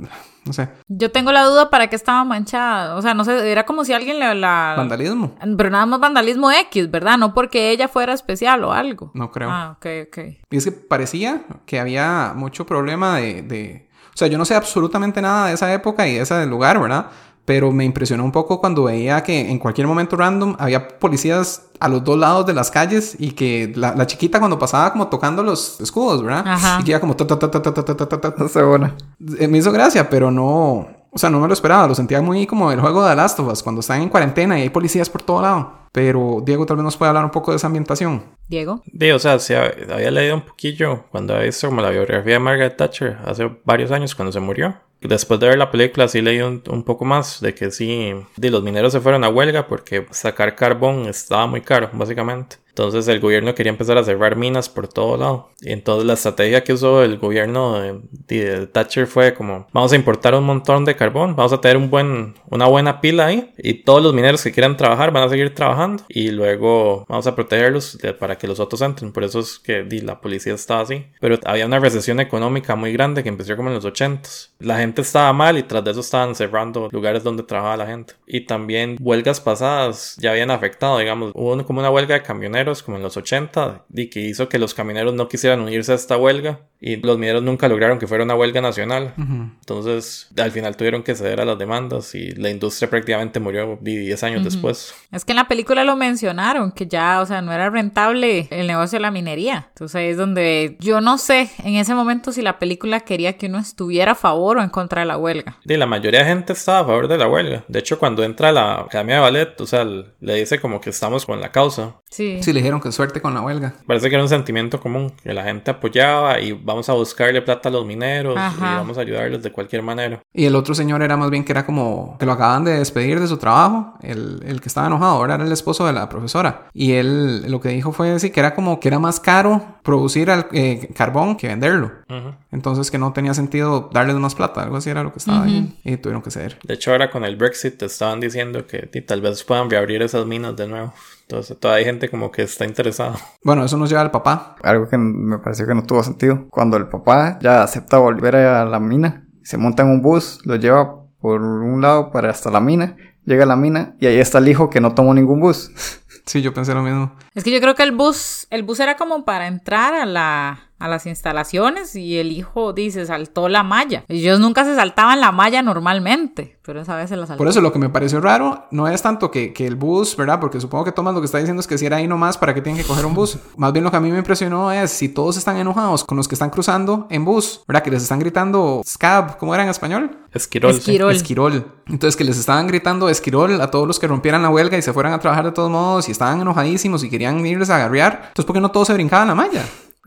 No sé. Yo tengo la duda para qué estaba manchada. O sea, no sé, era como si alguien le la... Vandalismo. Pero nada más vandalismo X, ¿verdad? No porque ella fuera especial o algo. No creo. Ah, ok, ok. Y es que parecía que había mucho problema de, de... O sea, yo no sé absolutamente nada de esa época y de ese lugar, ¿verdad? Pero me impresionó un poco cuando veía que en cualquier momento random había policías a los dos lados de las calles y que la, la chiquita cuando pasaba como tocando los escudos, ¿verdad? Ajá. Y que iba como... ta, ta, ta, ta, ta, ta, ta, ta, sé, bueno. Eh, Me hizo gracia, pero no... O sea, no me lo esperaba. Lo sentía muy como el juego de Last of Us, cuando están en cuarentena y hay policías por todo lado. Pero Diego tal vez nos puede hablar un poco de esa ambientación. Diego. Sí, o sea, sí, hab- había leído un poquillo cuando había visto como la biografía de Margaret Thatcher hace varios años cuando se murió. Después de ver la película sí leí un, poco más de que sí, de los mineros se fueron a huelga porque sacar carbón estaba muy caro, básicamente. Entonces el gobierno quería empezar a cerrar minas por todo lado. Y entonces la estrategia que usó el gobierno de, de Thatcher fue como, vamos a importar un montón de carbón, vamos a tener un buen, una buena pila ahí y todos los mineros que quieran trabajar van a seguir trabajando y luego vamos a protegerlos de- para que los otros entren. Por eso es que di, la policía estaba así. Pero había una recesión económica muy grande que empezó como en los 80s. La gente estaba mal y tras de eso estaban cerrando lugares donde trabajaba la gente. Y también huelgas pasadas ya habían afectado, digamos, hubo como una huelga de camioneros como en los 80 y que hizo que los camioneros no quisieran unirse a esta huelga y los mineros nunca lograron que fuera una huelga nacional. Entonces, al final tuvieron que ceder a las demandas y la industria prácticamente murió di, 10 años después. Es que en la película lo mencionaron, que ya, o sea, no era rentable el negocio de la minería. Entonces ahí es donde yo no sé en ese momento si la película quería que uno estuviera a favor o en contra de la huelga. Y la mayoría de gente estaba a favor de la huelga. De hecho, cuando entra a la Academia de Ballet, o sea, le dice como que estamos con la causa. Sí. Sí, le dijeron que suerte con la huelga. Parece que era un sentimiento común, que la gente apoyaba y vamos a buscarle plata a los mineros Ajá. y vamos a ayudarles de cualquier manera. Y el otro señor era más bien que era como que lo acaban de despedir de su trabajo. El, el que estaba enojado ahora era el esposo de la profesora. Y él lo que dijo fue decir que era como que era más caro producir al- eh, carbón que venderlo. Ujú. Entonces que no tenía sentido darles más plata. Algo así era lo que estaba ahí. Y tuvieron que ceder. De hecho, ahora con el Brexit estaban diciendo que tal vez puedan reabrir esas minas de nuevo. Entonces, todavía hay gente como que está interesada. Bueno, eso nos lleva al papá. Algo que me pareció que no tuvo sentido. Cuando el papá ya acepta volver a la mina, se monta en un bus, lo lleva por un lado para hasta la mina, llega a la mina y ahí está el hijo que no tomó ningún bus. Sí, yo pensé lo mismo. Es que yo creo que el bus, el bus era como para entrar a la, a las instalaciones y el hijo dice saltó la malla. Ellos nunca se saltaban la malla normalmente, pero esa vez se la saltó. Por eso lo que me pareció raro no es tanto que, que el bus, ¿verdad? Porque supongo que Thomas lo que está diciendo es que si era ahí nomás, ¿para qué tienen que coger un bus? Más bien lo que a mí me impresionó es si todos están enojados con los que están cruzando en bus, ¿verdad? Que les están gritando scab, ¿cómo era en español? Esquirol. sí. Esquirol. Esquirol. Entonces que les estaban gritando esquirol a todos los que rompieran la huelga y se fueran a trabajar de todos modos y estaban enojadísimos y querían irles a agarrear. Entonces, ¿por qué no todos se brincaban la malla?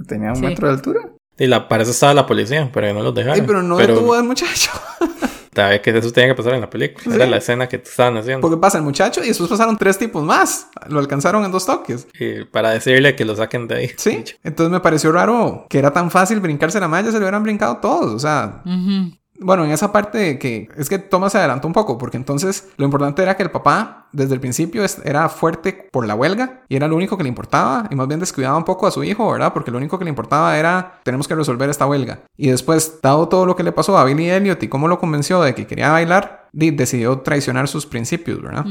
Tenía un Sí. metro de altura. Y la, para eso estaba la policía, para que no los dejaran. Ay, pero no detuvo al muchacho. Sabía que eso tenía que pasar en la película. Era la escena que estaban haciendo. Porque pasa el muchacho y después pasaron tres tipos más. Lo alcanzaron en dos toques. Y para decirle que lo saquen de ahí. Sí. Entonces me pareció raro que era tan fácil brincarse la malla, se lo hubieran brincado todos. O sea. Bueno, en esa parte que es que Thomas se adelantó un poco, porque entonces lo importante era que el papá desde el principio era fuerte por la huelga y era lo único que le importaba y más bien descuidaba un poco a su hijo, ¿verdad? Porque lo único que le importaba era tenemos que resolver esta huelga. Y después, dado todo lo que le pasó a Billy Elliot y cómo lo convenció de que quería bailar, decidió traicionar sus principios, ¿verdad?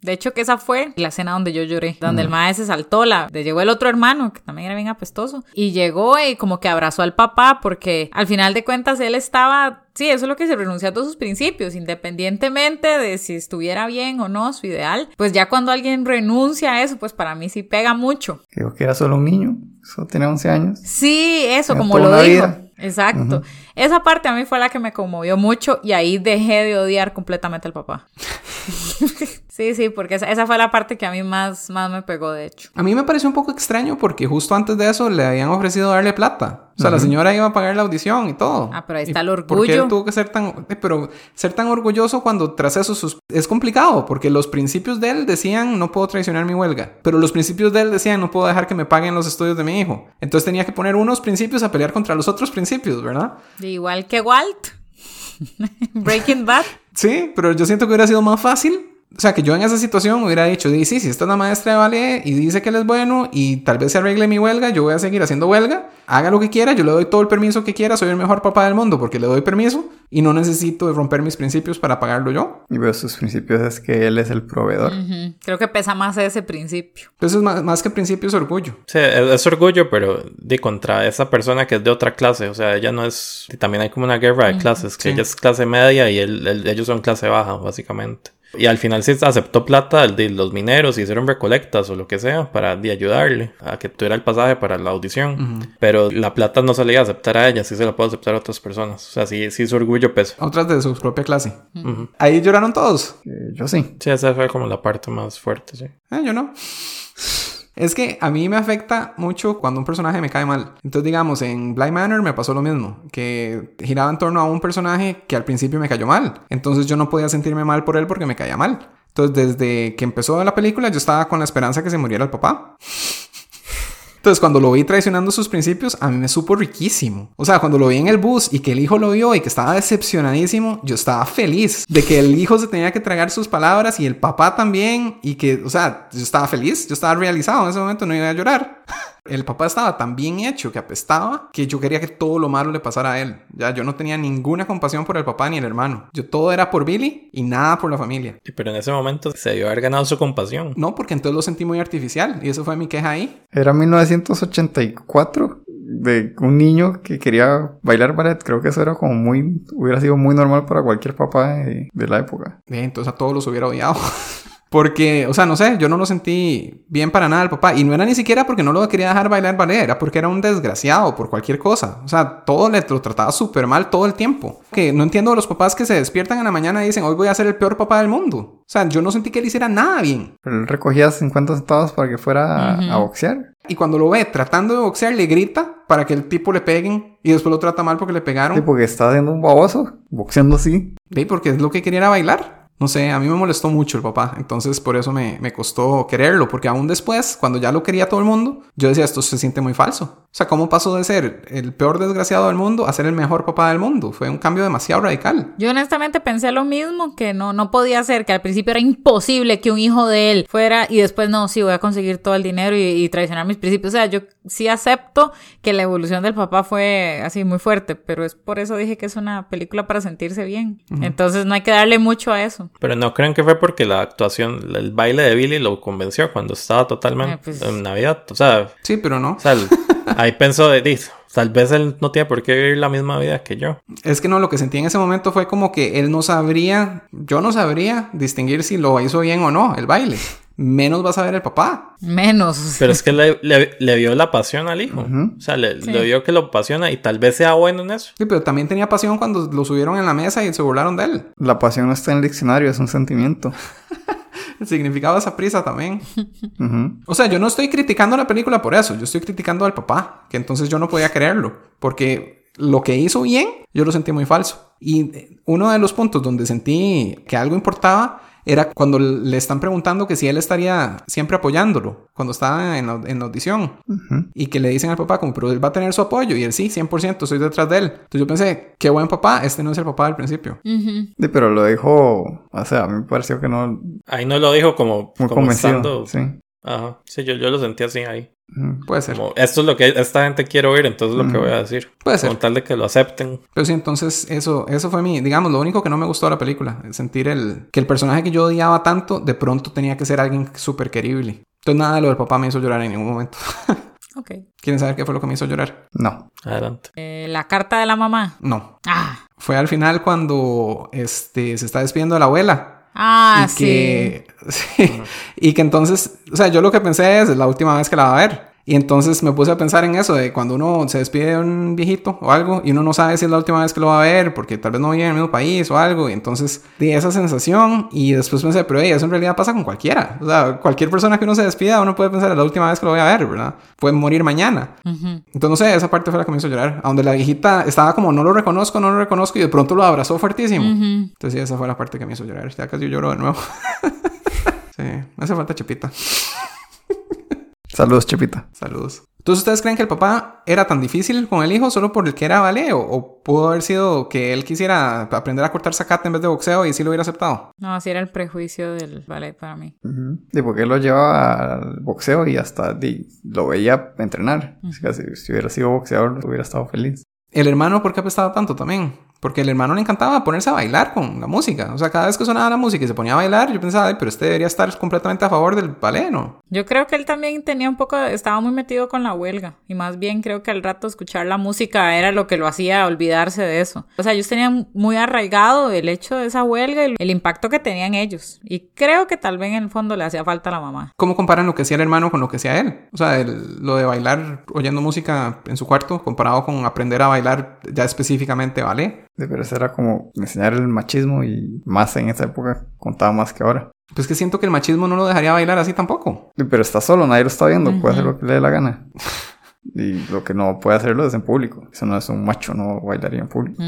De hecho, que esa fue la escena donde yo lloré, donde el maestro se saltó, la, llegó el otro hermano, que también era bien apestoso, y llegó y como que abrazó al papá, porque al final de cuentas él estaba, sí, eso es lo que se renunció a todos sus principios, independientemente de si estuviera bien o no su ideal, pues ya cuando alguien renuncia a eso, pues para mí sí pega mucho. Creo que era solo un niño. Eso tenía 11 años. Sí, eso, Era como lo dijo. vida. Exacto. Esa parte a mí fue la que me conmovió mucho y ahí dejé de odiar completamente al papá. sí, sí, porque esa, esa fue la parte que a mí más, más me pegó, de hecho. A mí me pareció un poco extraño porque justo antes de eso le habían ofrecido darle plata. O sea, la señora iba a pagar la audición y todo. Ah, pero ahí ¿Y está el ¿Por qué orgullo. él tuvo que ser tan... eh, pero ser tan orgulloso cuando tras eso sus... es complicado porque los principios de él decían no puedo traicionar mi huelga. Pero los principios de él decían no puedo dejar que me paguen los estudios de mi hijo. Entonces tenía que poner unos principios a pelear contra los otros principios, ¿verdad? Igual que Walt. Breaking Bad. Sí, pero yo siento que hubiera sido más fácil. O sea, que yo en esa situación hubiera dicho, "Di, sí, si esta es la maestra de ballet y dice que él es bueno y tal vez se arregle mi huelga, yo voy a seguir haciendo huelga, haga lo que quiera, yo le doy todo el permiso que quiera, soy el mejor papá del mundo porque le doy permiso y no necesito romper mis principios para pagarlo yo. Y veo sus principios es que él es el proveedor. Ujú. Creo que pesa más ese principio. Entonces, más, más que principios, orgullo. Sí, es, es orgullo, pero de contra esa persona que es de otra clase. O sea, ella no es. y también hay como una guerra de clases, que Sí. ella es clase media y él- él- ellos son clase baja, básicamente. Y al final sí aceptó plata de los mineros hicieron recolectas o lo que sea para de ayudarle a que tuviera el pasaje para la audición. Pero la plata no se le iba a aceptar a ella, sí se la puede aceptar a otras personas. O sea, sí, sí su orgullo pesa. Otras de su propia clase. Ahí lloraron todos. Eh, yo sí. Sí, esa fue como la parte más fuerte, sí. Eh, yo no. Es que a mí me afecta mucho cuando un personaje me cae mal. Entonces, digamos, en Blind Manor me pasó lo mismo, que giraba en torno a un personaje que al principio me cayó mal. Entonces yo no podía sentirme mal por él porque me caía mal. Entonces, desde que empezó la película, yo estaba con la esperanza que se muriera el papá. Entonces, cuando lo vi traicionando sus principios, a mí me supo riquísimo. O sea, cuando lo vi en el bus y que el hijo lo vio y que estaba decepcionadísimo, yo estaba feliz de que el hijo se tenía que tragar sus palabras y el papá también. Y que, o sea, yo estaba feliz, yo estaba realizado en ese momento, no iba a llorar. El papá estaba tan bien hecho que apestaba que yo quería que todo lo malo le pasara a él. Ya yo no tenía ninguna compasión por el papá ni el hermano. Yo todo era por Billy y nada por la familia. Pero en ese momento se debió haber ganado su compasión. No, porque entonces lo sentí muy artificial y eso fue mi queja ahí. Era 1984 de un niño que quería bailar ballet. Creo que eso era como muy... Hubiera sido muy normal para cualquier papá de, de la época. Eh, entonces a todos los hubiera odiado. Porque, o sea, no sé, yo no lo sentí bien para nada el papá. Y no era ni siquiera porque no lo quería dejar bailar ballet, era porque era un desgraciado por cualquier cosa. O sea, todo le lo trataba súper mal todo el tiempo. Que no entiendo a los papás que se despiertan en la mañana y dicen, hoy voy a ser el peor papá del mundo. O sea, yo no sentí que él hiciera nada bien. Pero él recogía 50 centavos para que fuera a- a boxear. Y cuando lo ve tratando de boxear, le grita para que el tipo le peguen y después lo trata mal porque le pegaron. Sí, porque está haciendo un baboso, boxeando así. Sí, porque es lo que quería era bailar. No sé, a mí me molestó mucho el papá, entonces por eso me, me costó quererlo, porque aún después, cuando ya lo quería todo el mundo, yo decía, esto se siente muy falso. O sea, ¿cómo pasó de ser el peor desgraciado del mundo a ser el mejor papá del mundo? Fue un cambio demasiado radical. Yo honestamente pensé lo mismo, que no, no podía ser, que al principio era imposible que un hijo de él fuera y después no, sí, voy a conseguir todo el dinero y, y traicionar mis principios. O sea, yo sí acepto que la evolución del papá fue así muy fuerte, pero es por eso dije que es una película para sentirse bien. Entonces no hay que darle mucho a eso. Pero no creen que fue porque la actuación, el baile de Billy lo convenció cuando estaba totalmente Eh, pues- en Navidad. O sea, Sí, pero no. o sea, ahí pensó de, "Di, tal vez él no tiene por qué vivir la misma vida que yo. Es que no, lo que sentí en ese momento fue como que él no sabría, yo no sabría distinguir si lo hizo bien o no, el baile. Menos va a saber el papá. Menos. Pero es que le, le- le vio la pasión al hijo. O sea, le, le vio que lo apasiona y tal vez sea bueno en eso. Sí, pero también tenía pasión cuando lo subieron en la mesa y se burlaron de él. La pasión no está en el diccionario, es un sentimiento. El significado de esa prisa también. Ujú. O sea, yo no estoy criticando la película por eso, yo estoy criticando al papá, que entonces yo no podía creerlo, porque lo que hizo bien, yo lo sentí muy falso. Y uno de los puntos donde sentí que algo importaba era cuando le están preguntando que si él estaría siempre apoyándolo, cuando estaba en la, en la audición, y que le dicen al papá como, pero él va a tener su apoyo, y él sí, 100%, estoy detrás de él. Entonces yo pensé, qué buen papá, este no es el papá del principio. Sí, pero lo dijo, o sea, a mí me pareció que no, Ahí no lo dijo como, muy como convencido. estando. Sí. Ajá. Sí, yo, yo lo sentí así ahí. Ujú. Puede ser. Como, esto es lo que esta gente quiere oír, entonces es lo que voy a decir. Puede ser. Con tal de que lo acepten. Pero sí, entonces eso, eso fue mi, digamos, lo único que no me gustó de la película. el Sentir el, que el personaje que yo odiaba tanto, de pronto tenía que ser alguien súper querible. Entonces nada de lo del papá me hizo llorar en ningún momento. Ok. ¿Quieren saber qué fue lo que me hizo llorar? No. Adelante. Eh, la carta de la mamá. No. Ah. Fue al final cuando este, se está despidiendo de la abuela. Ah, y sí. que, sí, y que entonces, o sea, yo lo que pensé es, es la última vez que la va a ver. Y entonces me puse a pensar en eso, de cuando uno se despide de un viejito o algo y uno no sabe si es la última vez que lo va a ver porque tal vez no vive en el mismo país o algo. Y entonces di esa sensación y después pensé, pero hey, eso en realidad pasa con cualquiera. O sea, cualquier persona que uno se despida, uno puede pensar, es la última vez que lo voy a ver, ¿verdad? Puede morir mañana. Ujú. Entonces, no sé, esa parte fue la que me hizo llorar. A donde la viejita estaba como, no lo reconozco, no lo reconozco y de pronto lo abrazó fuertísimo. Ujú. Entonces, sí, esa fue la parte que me hizo llorar. Ya casi lloro de nuevo. sí, me hace falta chepita. Saludos, Chepita. Saludos. Entonces, ¿ustedes creen que el papá era tan difícil con el hijo solo por el que era ballet? ¿O, o pudo haber sido que él quisiera aprender a cortar zacate en vez de boxeo y sí lo hubiera aceptado? No, así era el prejuicio del ballet para mí. Ujú. Y porque él lo llevaba al boxeo y hasta lo veía entrenar. Así que si, si hubiera sido boxeador, hubiera estado feliz. El hermano, ¿por qué apestaba tanto también? Porque el hermano le encantaba ponerse a bailar con la música. O sea, cada vez que sonaba la música y se ponía a bailar, yo pensaba, "Ay, pero este debería estar completamente a favor del ballet, ¿no? Yo creo que él también tenía un poco, estaba muy metido con la huelga y más bien creo que al rato escuchar la música era lo que lo hacía olvidarse de eso. O sea, ellos tenían muy arraigado el hecho de esa huelga y el impacto que tenían ellos. Y creo que tal vez en el fondo le hacía falta a la mamá. ¿Cómo comparan lo que hacía el hermano con lo que hacía él? O sea, el- lo de bailar oyendo música en su cuarto comparado con aprender a bailar ya específicamente ballet. Pero eso era como enseñar el machismo y más en esa época contaba más que ahora. Pues que siento que el machismo no lo dejaría bailar así tampoco. Pero está solo, nadie lo está viendo, puede hacer lo que le dé la gana. Y lo que no puede hacerlo es en público. Eso no es un macho, no bailaría en público.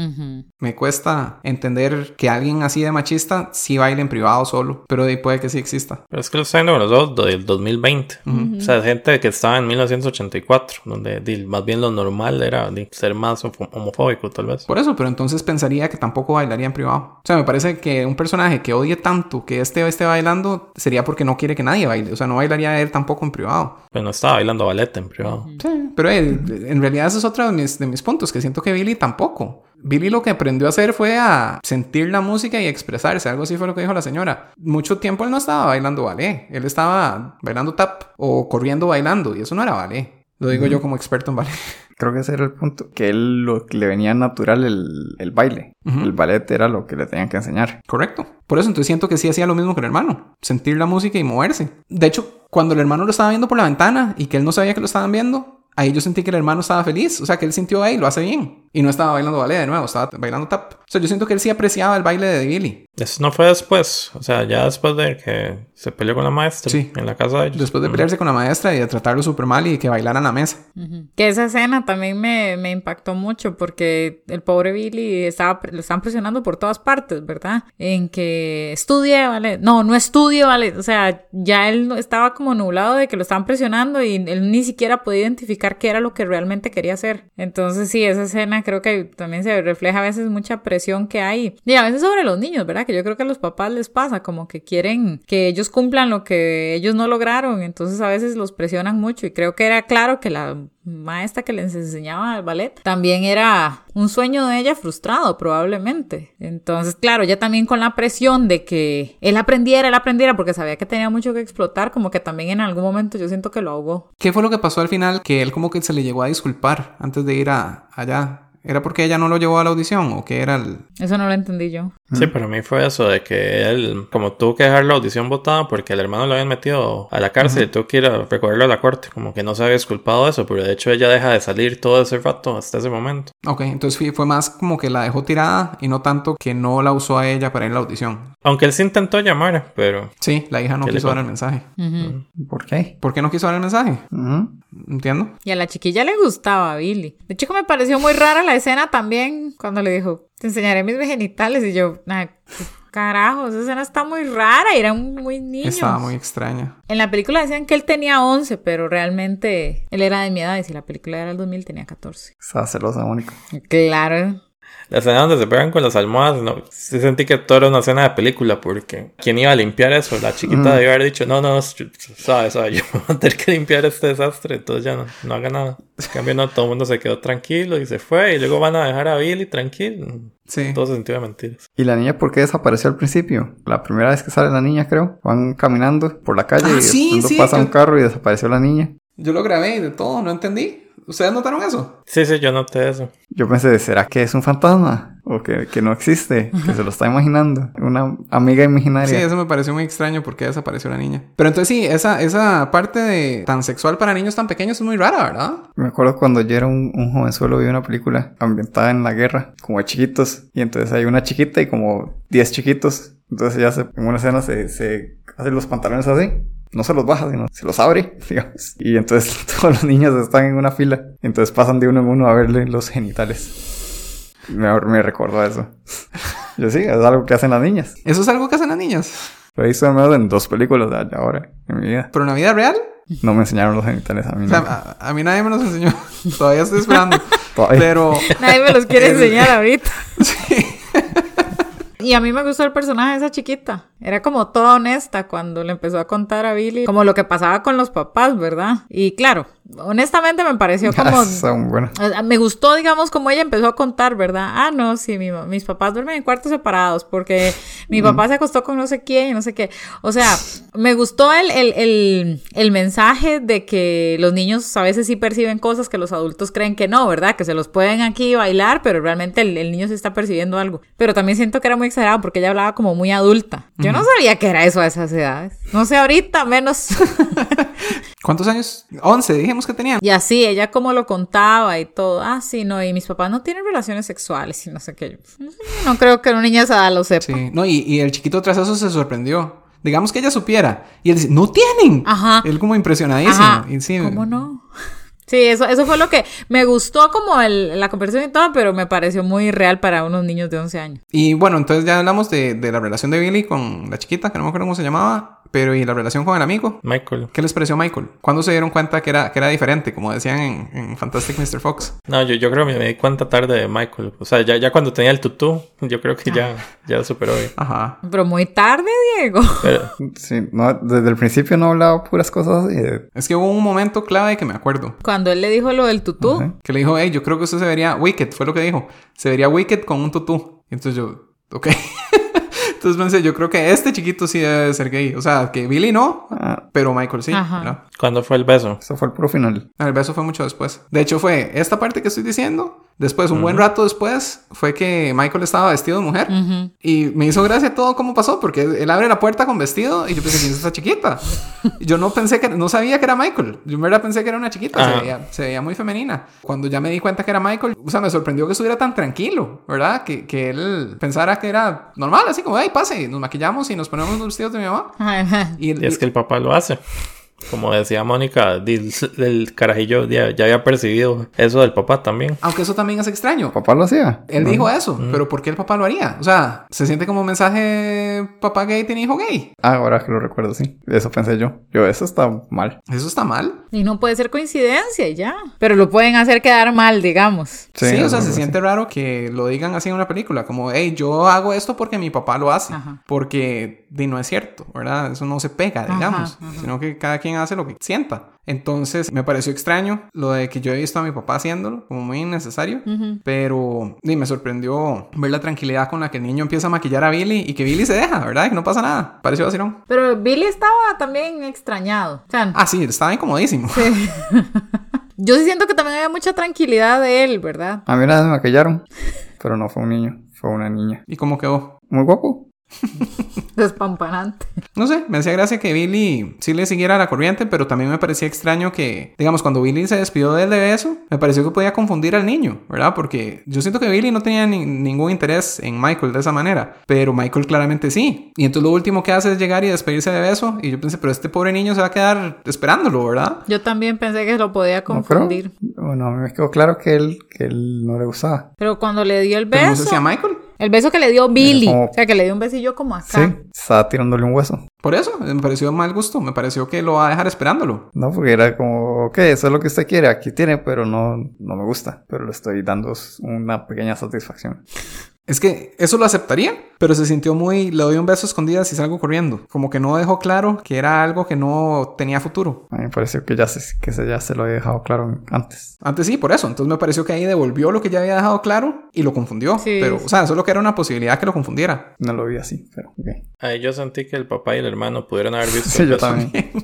Me cuesta entender que alguien así de machista sí baile en privado solo, pero de ahí puede que sí exista. Pero es que lo está viendo con los ojos del 2020. O sea, gente que estaba en 1984, donde más bien lo normal era ser más homo- homofóbico, tal vez. Por eso, pero entonces pensaría que tampoco bailaría en privado. O sea, me parece que un personaje que odie tanto que este esté bailando sería porque no quiere que nadie baile. O sea, no bailaría él tampoco en privado. Pero no estaba bailando ballet en privado. Sí, pero eh, en realidad ese es otro de mis, de mis puntos, que siento que Billy tampoco. Billy lo que aprendió a hacer fue a sentir la música y expresarse. Algo así fue lo que dijo la señora. Mucho tiempo él no estaba bailando ballet. Él estaba bailando tap o corriendo bailando. Y eso no era ballet. Lo digo yo como experto en ballet. Creo que ese era el punto. Que él lo le venía natural el, el baile. Ujú. El ballet era lo que le tenían que enseñar. Correcto. Por eso entonces siento que sí hacía lo mismo que el hermano. Sentir la música y moverse. De hecho, cuando el hermano lo estaba viendo por la ventana y que él no sabía que lo estaban viendo, ahí yo sentí que el hermano estaba feliz. O sea, que él sintió, ahí lo hace bien. Y no estaba bailando ballet de nuevo, estaba bailando tap. O sea, yo siento que él sí apreciaba el baile de Billy. Eso no fue después. O sea, ya después de que se peleó con la maestra Sí. en la casa de ellos. Después de pelearse con la maestra y de tratarlo súper mal y que bailaran a la mesa. Ujú. Que esa escena también me, me impactó mucho porque el pobre Billy estaba, lo estaban presionando por todas partes, ¿verdad? En que estudie, ¿vale? No, no estudie, ¿vale? O sea, ya él estaba como nublado de que lo estaban presionando y él ni siquiera podía identificar qué era lo que realmente quería hacer. Entonces, sí, esa escena creo que también se refleja a veces mucha presión que hay. Y a veces sobre los niños, ¿verdad? Que yo creo que a los papás les pasa, como que quieren que ellos cumplan lo que ellos no lograron, entonces a veces los presionan mucho y creo que era claro que la maestra que les enseñaba el ballet también era un sueño de ella frustrado probablemente. Entonces, claro, ya también con la presión de que él aprendiera, él aprendiera porque sabía que tenía mucho que explotar, como que también en algún momento yo siento que lo ahogó. ¿Qué fue lo que pasó al final? Que él como que se le llegó a disculpar antes de ir a, allá. ¿Era porque ella no lo llevó a la audición o qué era el...? Eso no lo entendí yo. Sí, para mí fue eso de que él, como tuvo que dejar la audición votada porque el hermano lo habían metido a la cárcel y tuvo que ir a recogerlo a la corte, como que no se había disculpado de eso, pero de hecho ella deja de salir todo ese rato hasta ese momento. Ok, entonces fue más como que la dejó tirada y no tanto que no la usó a ella para ir a la audición. Aunque él sí intentó llamar, pero Sí, la hija no ¿Qué le quiso dar el mensaje. Ujú. ¿Por qué? ¿Por qué no quiso dar el mensaje? Entiendo. Y a la chiquilla le gustaba a Billy. De hecho, me pareció muy rara la escena también cuando le dijo, te enseñaré mis genitales. Y yo, "Ay, qué carajo, esa escena está muy rara eran muy niños. Estaba muy extraña. En la película decían que él tenía 11, pero realmente él era de mi edad y si la película era del 2000 tenía 14. Estaba celosa, Mónica. Claro. La escena donde se pegan con las almohadas, no, sí sentí que todo era una escena de película porque ¿quién iba a limpiar eso? La chiquita debió haber dicho, no, no, sabes, sabes, yo voy a tener que limpiar este desastre, entonces ya no, no haga nada. En cambio, no, todo el mundo se quedó tranquilo y se fue y luego van a dejar a Billy tranquilo. Sí. Todo sentido de mentiras. ¿Y la niña por qué desapareció al principio? La primera vez que sale la niña, creo. Van caminando por la calle Ah, y sí, pasa que- un carro y desapareció la niña. Yo lo grabé y de todo, no entendí. ¿Ustedes notaron eso? Sí, sí, yo noté eso. Yo pensé, ¿será que es un fantasma? ¿O que, que no existe? Que se lo está imaginando. Una amiga Sí, imaginaria. eso me pareció muy extraño porque desapareció la niña. Pero entonces sí, esa, esa parte de tan sexual para niños tan pequeños es muy rara, ¿verdad? Me acuerdo cuando yo era un, un jovenzuelo vi una película ambientada en la guerra, como de chiquitos. Y entonces hay una chiquita y como 10 chiquitos. Entonces ella se, en una escena se, se hace los pantalones así. No se los baja, sino se los abre, digamos. Y entonces todos los niños están en una fila. Entonces pasan de uno en uno a verle los genitales. Me, me recordó eso. Yo sí, es algo que hacen las niñas. Eso es algo que hacen las niñas. Lo he visto al menos en dos películas de ahora, en mi vida. Pero en la vida real, No me enseñaron los genitales a mí. o sea, a, a mí nadie me los enseñó. Todavía estoy esperando. Todavía. Pero Nadie me los quiere enseñar ahorita. sí. Y a mí me gustó el personaje de esa chiquita. Era como toda honesta cuando le empezó a contar a Billy como lo que pasaba con los papás, ¿verdad? Y claro, honestamente me pareció como... Me gustó, digamos, como ella empezó a contar, ¿verdad? Ah, no, sí, mi mis papás duermen en cuartos separados porque mi papá se acostó con no sé quién y no sé qué. O sea, me gustó el, el, el, el mensaje de que los niños a veces sí perciben cosas que los adultos creen que no, ¿verdad? Que se los pueden aquí bailar, pero realmente el, el niño se está percibiendo algo. Pero también siento que era muy exagerado porque ella hablaba como muy adulta. Yo no sabía que era eso a esas edades. No sé ahorita, menos. ¿Cuántos años? 11, dijimos que tenían. Y así, ella como lo contaba y todo. Ah, sí, no, y mis papás no tienen relaciones sexuales y no sé qué. Yo, No creo que una niña esa edad lo sepa. Sí. No, y, y el chiquito tras eso se sorprendió. Digamos que ella supiera. Y él dice, ¡no tienen! Ajá. Él como impresionadísimo. Ajá. Y sí, ¿Cómo no? Sí, eso, eso fue lo que me gustó como el- la conversación y todo, pero me pareció muy real para unos niños de 11 años. Y bueno, entonces ya hablamos de, de la relación de Billy con la chiquita, que no me acuerdo cómo se llamaba. Pero ¿y la relación con el amigo? Michael. ¿Qué les pareció Michael? ¿Cuándo se dieron cuenta que era, que era diferente? Como decían en, en Fantastic Mr. Fox. No, yo, yo creo que me di cuenta tarde de Michael. O sea, ya, ya cuando tenía el tutú, yo creo que ya, ya superó. Ajá. Pero muy tarde, Diego. Pero Sí, no, desde el principio no hablaba puras cosas así. de- Es que hubo un momento clave que me acuerdo. Cuando él le dijo lo del tutú, Ajá. Que le dijo, hey, yo creo que usted se vería Wicked. Fue lo que dijo. Se vería Wicked con un tutú. Y entonces yo, ok. entonces pensé, yo creo que este chiquito sí debe ser gay. O sea, que Billy no, Ah, pero Michael sí. ¿verdad? ¿cuándo fue el beso? eso fue el puro final. Ah, El beso fue mucho después. De hecho, fue esta parte que estoy diciendo. Después, un buen rato después, fue que Michael estaba vestido de mujer. Y me hizo gracia todo cómo pasó, porque él abre la puerta con vestido y yo pensé, ¿quién es esta chiquita? Yo no pensé que, no sabía que era Michael. Yo en verdad pensé que era una chiquita. Se veía, se veía muy femenina. Cuando ya me di cuenta que era Michael, o sea, me sorprendió que estuviera tan tranquilo, ¿verdad? Que, que él pensara que era normal, así como, hey, pase, nos maquillamos y nos ponemos los vestidos de mi mamá. Ajá. Y, Y es que el papá lo hace. Como decía Mónica, el, carajillo ya, ya había percibido eso del papá también. Aunque eso también es extraño. ¿Papá lo hacía? Él No. dijo eso, pero ¿por qué el papá lo haría? O sea, se siente como un mensaje papá gay tiene hijo gay. Ah, ahora que lo recuerdo, sí. Eso pensé yo. Yo, eso está mal. Eso está mal. Y no puede ser coincidencia ya. Pero lo pueden hacer quedar mal, digamos. Sí, o sea, se sí. siente raro que lo digan así en una película, como, hey, yo hago esto porque mi papá lo hace, Ajá. porque di, no es cierto, ¿verdad? Eso no se pega, Ajá, digamos, ajá. sino que cada quien hace lo que sienta. Entonces, me pareció extraño lo de que yo he visto a mi papá haciéndolo, como muy innecesario, pero di, me sorprendió ver la tranquilidad con la que el niño empieza a maquillar a Billy y que Billy se deja, ¿verdad? Que no pasa nada, pareció vacilón. Pero Billy estaba también extrañado. O sea, Ah, sí, estaba incomodísimo. yo sí siento que también había mucha tranquilidad de él, ¿verdad? A mí una vez me maquillaron, pero no fue un niño, fue una niña. ¿Y cómo quedó? Muy guapo. Despampanante. No sé, me hacía gracia que Billy sí le siguiera la corriente, pero también me parecía extraño que, digamos, cuando Billy se despidió de él de beso, me pareció que podía confundir al niño, ¿verdad? Porque yo siento que Billy no tenía ni- ningún interés en Michael de esa manera, pero Michael claramente sí. Y entonces lo último que hace es llegar y despedirse de beso, y yo pensé, pero este pobre niño se va a quedar esperándolo, ¿verdad? Yo también pensé que lo podía No, pero, confundir. bueno, a mí me quedó claro que él, que él no le gustaba. Pero cuando le dio el Pero no beso. sé si a Michael. El beso que le dio Billy. como- O sea, que le dio un besillo como acá. Sí, estaba tirándole un hueso. Por eso, me pareció mal gusto, me pareció que lo va a dejar esperándolo. No, porque era como, ok, eso es lo que usted quiere, aquí tiene, pero no, no me gusta. Pero le estoy dando una pequeña satisfacción. Es que eso lo aceptaría, pero se sintió muy, le doy un beso a escondidas y salgo corriendo. Como que no dejó claro que era algo que no tenía futuro. A mí me pareció que ya se, que se, ya se lo había dejado claro antes. Antes sí, por eso. Entonces me pareció que ahí devolvió lo que ya había dejado claro y lo confundió. Sí. Pero, o sea, solo que era una posibilidad que lo confundiera. No lo vi así, pero ok. Ahí yo sentí que el papá y el hermano pudieron haber visto. Sí, el yo beso. también.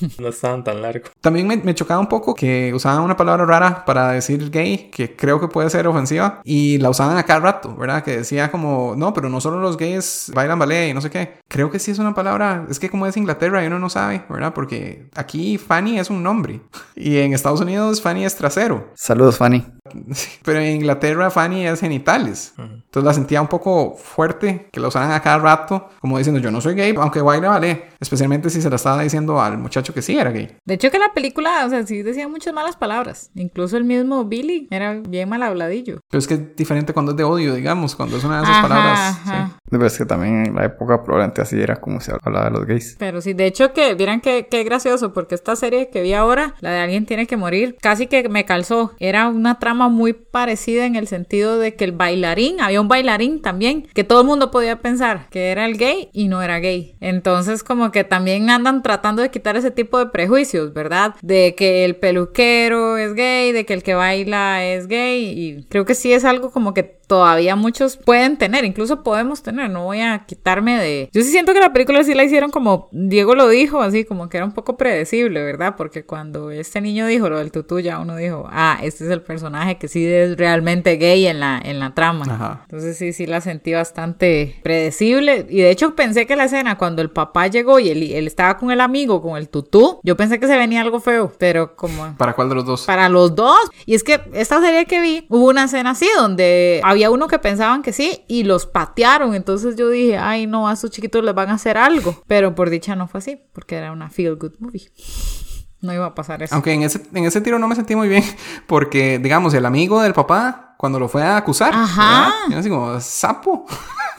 No estaban tan largos. También me, me chocaba un poco que usaban una palabra rara para decir gay, que creo que puede ser ofensiva, y la usaban a cada rato, ¿verdad? Que decía como, no, pero no solo los gays bailan ballet y no sé qué. Creo que sí es una palabra, es que como es Inglaterra y uno no sabe, ¿verdad? Porque aquí Fanny es un nombre, y en Estados Unidos Fanny es trasero. Saludos, Fanny. Pero en Inglaterra Fanny es genitales. Entonces la sentía un poco fuerte que la usaran a cada rato, como diciendo yo no soy gay, aunque baile ballet. Especialmente si se la estaba diciendo al muchacho que sí era gay. De hecho, que la película, o sea, sí decía muchas malas palabras. Incluso el mismo Billy era bien mal habladillo. Pero es que es diferente cuando es de odio, digamos, cuando es una de esas Ajá, palabras. ajá. sí. Pero es que también en la época probablemente así era como se hablaba de los gays. Pero sí, de hecho que vieran que, qué gracioso, porque esta serie que vi ahora, la de Alguien tiene que morir, casi que me calzó. Era una trama muy parecida en el sentido de que el bailarín, había un bailarín también, que todo el mundo podía pensar que era el gay y no era gay. Entonces como que también andan tratando de quitar ese tipo de prejuicios, ¿verdad? De que el peluquero es gay, de que el que baila es gay y creo que sí es algo como que todavía muchos pueden tener, incluso podemos tener, no voy a quitarme de... Yo sí siento que la película sí la hicieron como Diego lo dijo, así como que era un poco predecible, ¿verdad? Porque cuando este niño dijo lo del tutú, ya uno dijo, ah, este es el personaje que sí es realmente gay en la, en la trama. Ajá. Entonces sí, sí la sentí bastante predecible. Y de hecho pensé que la escena cuando el papá llegó y él, él estaba con el amigo, con el tutú, yo pensé que se venía algo feo, pero como... ¿Para cuál de los dos? Para los dos. Y es que esta serie que vi, hubo una escena así donde había uno que pensaban que sí y los patearon. Entonces yo dije, ay no, a estos chiquitos les van a hacer algo. Pero por dicha no fue así, porque era una feel good movie. No iba a pasar eso. Aunque en ese, en ese tiro no me sentí muy bien, porque, digamos, el amigo del papá, cuando lo fue a acusar, Ajá. así como, sapo.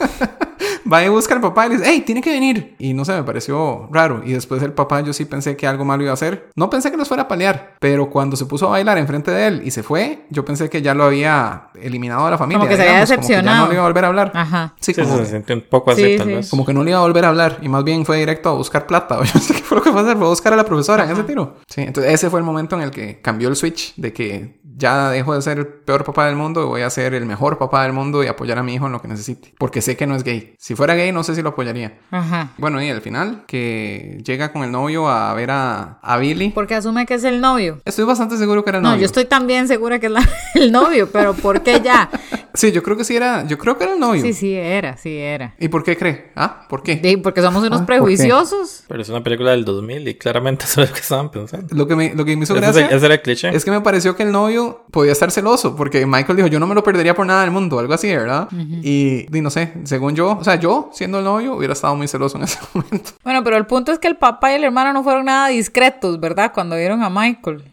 Va y busca al papá y le dice, hey, tiene que venir. Y no sé, me pareció raro. Y después el papá, yo sí pensé que algo malo iba a hacer. No pensé que los fuera a palear, pero cuando se puso a bailar enfrente de él y se fue, yo pensé que ya lo había eliminado de la familia. Como que se había digamos, Como que ya decepcionado. no le iba a volver a hablar. Ajá. Sí, Sí, como, se siente un poco así, Sí, tal sí. vez. como que no le iba a volver a hablar y más bien fue directo a buscar plata. O yo no sé qué fue lo que fue a hacer, fue a buscar a la profesora en ese tiro. Sí, entonces ese fue el momento en el que cambió el switch de que ya dejo de ser el peor papá del mundo y voy a ser el mejor papá del mundo y apoyar a mi hijo en lo que necesite. Porque sé que no es gay. Si fuera gay, no sé si lo apoyaría. Ajá. Bueno, y al final, que llega con el novio a ver a, a Billy. Porque asume que es el novio. Estoy bastante seguro que era el No, novio. yo estoy también segura que es la- el novio, pero ¿por qué ya? Sí, yo creo que sí era. Yo creo que era el novio. Sí, sí era, sí era. ¿Y por qué cree? Ah, ¿por qué? Sí, porque somos unos Ah, prejuiciosos. Pero es una película del 2000 y claramente eso es lo que estaban pensando. Lo que me, lo que me hizo Ese, gracia. es el- ese era el cliché. Es que me pareció que el novio podía estar celoso porque Michael dijo, yo no me lo perdería por nada del mundo, algo así, ¿verdad? y, y no sé, según yo, o sea, yo siendo el novio hubiera estado muy celoso en ese momento. Bueno, pero el punto es que el papá y el hermano no fueron nada discretos, ¿verdad? Cuando vieron a Michael.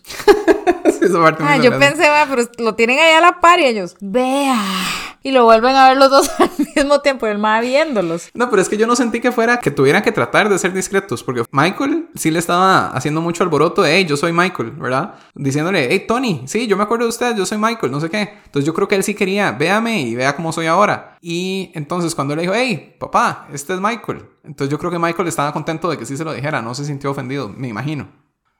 Sí, esa parte Ah, yo pensé, va, pero lo tienen ahí a la par y ellos, vea. Y lo vuelven a ver los dos al mismo tiempo, el más viéndolos. No, pero es que yo no sentí que fuera que tuvieran que tratar de ser discretos, porque Michael sí le estaba haciendo mucho alboroto de, hey, yo soy Michael, ¿verdad? Diciéndole, hey, Tony, sí, yo me acuerdo de usted, yo soy Michael, no sé qué. Entonces yo creo que él sí quería, véame y vea cómo soy ahora. Y entonces cuando le dijo, hey, papá, este es Michael. Entonces yo creo que Michael estaba contento de que sí se lo dijera, no se sintió ofendido, me imagino.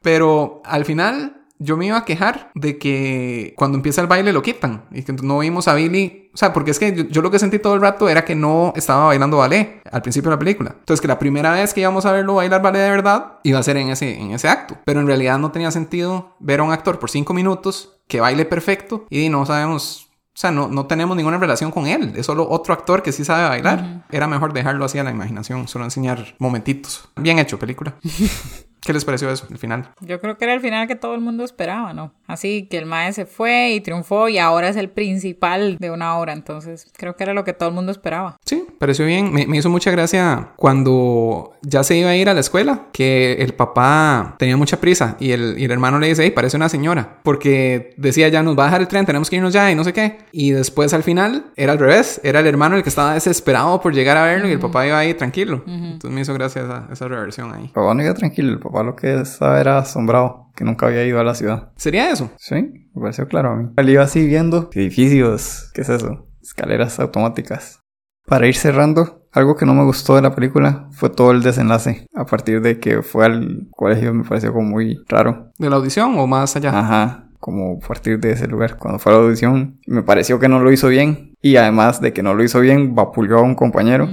Pero al final yo me iba a quejar de que cuando empieza el baile lo quitan y que no vimos a Billy. O sea, porque es que yo, yo lo que sentí todo el rato era que no estaba bailando ballet al principio de la película. Entonces, que la primera vez que íbamos a verlo bailar ballet de verdad iba a ser en ese, en ese acto. Pero en realidad no tenía sentido ver a un actor por cinco minutos que baile perfecto y no sabemos. O sea, no, no tenemos ninguna relación con él. Es solo otro actor que sí sabe bailar. Era mejor dejarlo así a la imaginación, solo enseñar momentitos. Bien hecho, película. ¿Qué les pareció eso, el final? Yo creo que era el final que todo el mundo esperaba, ¿no? Así que el mae se fue y triunfó y ahora es el principal de una obra, entonces creo que era lo que todo el mundo esperaba. Sí, pareció bien. Me, me hizo mucha gracia cuando ya se iba a ir a la escuela, que el papá tenía mucha prisa y el, y el hermano le dice, hey, parece una señora, porque decía, ya nos va a dejar el tren, tenemos que irnos ya y no sé qué. Y después al final era al revés, era el hermano el que estaba desesperado por llegar a verlo y el papá iba ahí tranquilo. Entonces me hizo gracia esa, esa reversión ahí. Papá no iba tranquilo, el papá lo que estaba era asombrado, que nunca había ido a la ciudad. ¿Sería eso? Sí, me pareció claro a mí. Él iba así viendo edificios, ¿qué es eso? Escaleras automáticas. Para ir cerrando, algo que no me gustó de la película fue todo el desenlace. A partir de que fue al colegio me pareció como muy raro. ¿De la audición o más allá? Ajá, como a partir de ese lugar. Cuando fue a la audición, me pareció que no lo hizo bien. Y además de que no lo hizo bien, vapuleó a un compañero.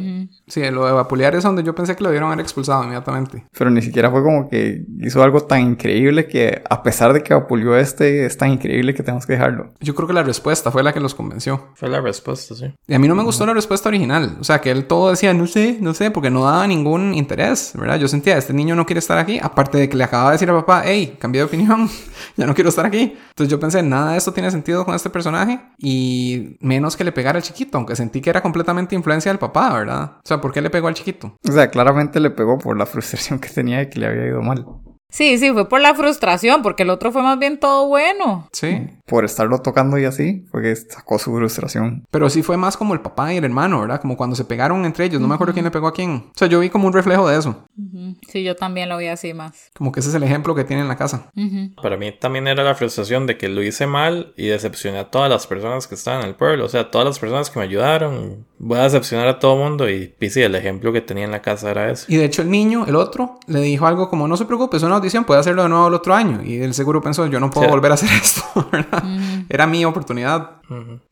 Sí, lo de vapulear es donde yo pensé que lo dieron haber expulsado inmediatamente. Pero ni siquiera fue como que hizo algo tan increíble que, a pesar de que vapuleó a este, es tan increíble que tenemos que dejarlo. Yo creo que la respuesta fue la que los convenció. Fue la respuesta, sí. Y a mí no me gustó la respuesta original. O sea, que él todo decía, no sé, no sé, porque no daba ningún interés, ¿verdad? Yo sentía, este niño no quiere estar aquí. Aparte de que le acababa de decir al papá, hey, cambié de opinión, ya no quiero estar aquí. Entonces yo pensé, nada de esto tiene sentido con este personaje. Y menos que le pegara al chiquito, aunque sentí que era completamente influencia del papá, ¿verdad? O sea, ¿por qué le pegó al chiquito? O sea, claramente le pegó por la frustración que tenía de que le había ido mal. Sí, sí, fue por la frustración, porque el otro fue más bien todo bueno. Sí. Por estarlo tocando y así, fue que sacó su frustración. Pero sí fue más como el papá y el hermano, ¿verdad? Como cuando se pegaron entre ellos. No me acuerdo quién le pegó a quién. O sea, yo vi como un reflejo de eso. Ujú. Sí, yo también lo vi así más. Como que ese es el ejemplo que tiene en la casa. Ujú. Para mí también era la frustración de que lo hice mal y decepcioné a todas las personas que estaban en el pueblo. O sea, todas las personas que me ayudaron. Voy a decepcionar a todo mundo y, y sí, el ejemplo que tenía en la casa era ese. Y de hecho el niño, el otro, le dijo algo como, no se preocupe, es una audición, puede hacerlo de nuevo el otro año. Y él seguro pensó, yo no puedo Sí. volver a hacer esto, ¿verdad? Era mi oportunidad.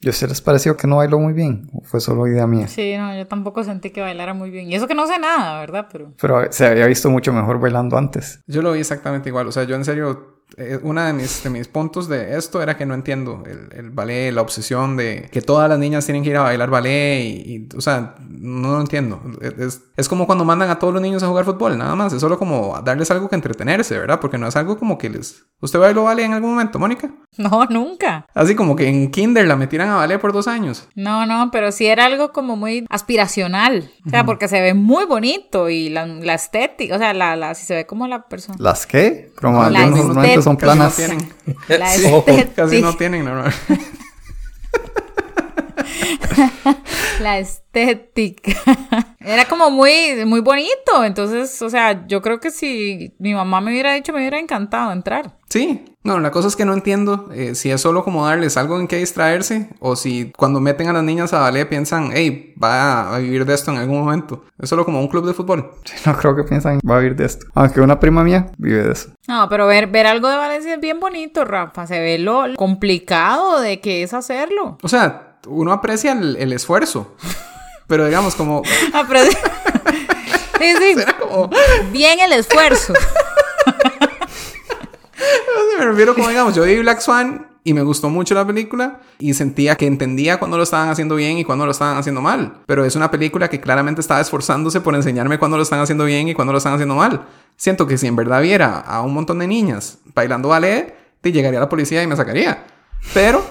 ¿Y a ustedes les pareció que no bailó muy bien? ¿O fue solo idea mía? Sí, no, yo tampoco sentí que bailara muy bien. Y eso que no sé nada, ¿verdad? Pero Pero se había visto mucho mejor bailando antes. Yo lo vi exactamente igual. O sea, yo en serio, eh, una de mis, de mis puntos de esto era que no entiendo el, el ballet, la obsesión de que todas las niñas tienen que ir a bailar ballet y, y, o sea, no lo entiendo. Es, es como cuando mandan a todos los niños a jugar fútbol, nada más. Es solo como darles algo que entretenerse, ¿verdad? Porque no es algo como que les... ¿Usted bailó ballet en algún momento, Mónica? no, nunca. Así como que en kinder la metieran a ballet por dos años. No, no, pero sí era algo como muy aspiracional. O sea, porque se ve muy bonito y la, la estética, o sea, la, la, si se ve como la persona. ¿Las qué? Más La normalmente son planas. Casi no tienen. La Sí. estética. Casi no tienen, no, no. La estética. Era como muy, muy bonito. Entonces, o sea, yo creo que si mi mamá me hubiera dicho, me hubiera encantado entrar. Sí, no, la cosa es que no entiendo eh, si es solo como darles algo en que distraerse o si cuando meten a las niñas a ballet piensan, hey, va a vivir de esto en algún momento. Es solo como un club de fútbol. No creo que piensan va a vivir de esto. Aunque una prima mía vive de eso. No, pero ver, ver algo de Valencia es bien bonito, Rafa. Se ve lo complicado de que es hacerlo. O sea, uno aprecia el, el esfuerzo, pero digamos como... Pero- sí, sí. como Bien el esfuerzo. me refiero como, digamos, yo vi Black Swan y me gustó mucho la película y sentía que entendía cuando lo estaban haciendo bien y cuando lo estaban haciendo mal. Pero es una película que claramente estaba esforzándose por enseñarme cuando lo están haciendo bien y cuando lo están haciendo mal. Siento que si en verdad viera a un montón de niñas bailando ballet, te llegaría la policía y me sacaría. Pero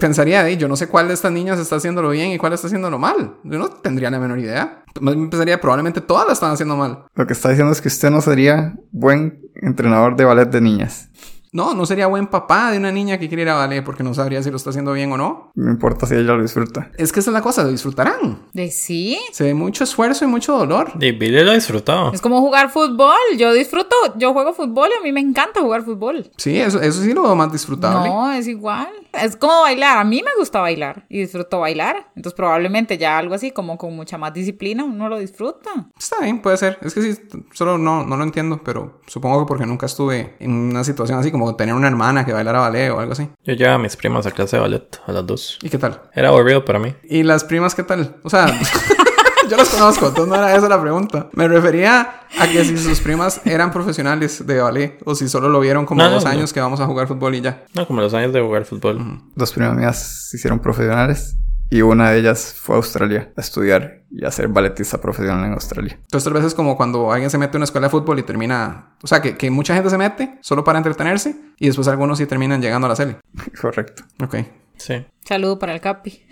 pensaría, "Ey, yo no sé cuál de estas niñas está haciéndolo bien y cuál está haciéndolo mal. Yo no tendría la menor idea. Más bien pensaría, probablemente todas la están haciendo mal. Lo que está diciendo es que usted no sería buen entrenador de ballet de niñas. No, no sería buen papá de una niña que quiere ir a ballet porque no sabría si lo está haciendo bien o no. No importa si ella lo disfruta. Es que esa es la cosa, lo disfrutarán. De sí. Se ve mucho esfuerzo y mucho dolor. Y Billy lo ha disfrutado. Es como jugar fútbol. Yo disfruto, yo juego fútbol y a mí me encanta jugar fútbol. Sí, eso, eso sí lo veo más disfrutable. No, es igual. Es como bailar. A mí me gusta bailar y disfruto bailar. Entonces probablemente ya algo así como con mucha más disciplina uno lo disfruta. Está bien, puede ser. Es que sí, solo no, no lo entiendo, pero supongo que porque nunca estuve en una situación así como tener una hermana que bailara ballet o algo así. Yo llevaba a mis primas a clase de ballet, a las dos. ¿Y qué tal? Era aburrido para mí. ¿Y las primas qué tal? O sea, yo las conozco, entonces no era esa la pregunta. Me refería a que si sus primas eran profesionales de ballet o si solo lo vieron como No, no, dos no. años que vamos a jugar fútbol y ya. No, como los años de jugar fútbol. Dos primas mías se hicieron profesionales y una de ellas fue a Australia a estudiar y a ser balletista profesional en Australia. Entonces, tal vez es como cuando alguien se mete a una escuela de fútbol y termina. O sea, que, que mucha gente se mete solo para entretenerse y después algunos sí terminan llegando a la serie. Correcto. Ok. Sí. Saludo para el Capi.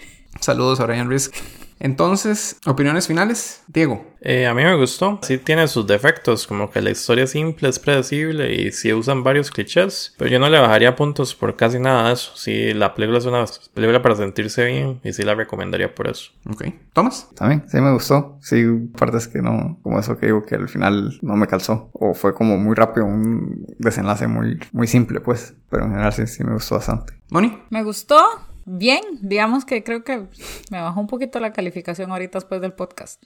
Saludos a Brian Risk. Entonces, opiniones finales. Diego. Eh, a mí me gustó. Sí tiene sus defectos, como que la historia es simple, es predecible y sí usan varios clichés. Pero yo no le bajaría puntos por casi nada de eso. Sí, la película es una película para sentirse bien y sí la recomendaría por eso. Ok. Tomás. También, sí me gustó. Sí, partes que no, como eso que digo que al final no me calzó. O fue como muy rápido, un desenlace muy, muy simple, pues. Pero en general sí, sí me gustó bastante. Moni. Me gustó. Bien, digamos que creo que me bajó un poquito la calificación ahorita después del podcast.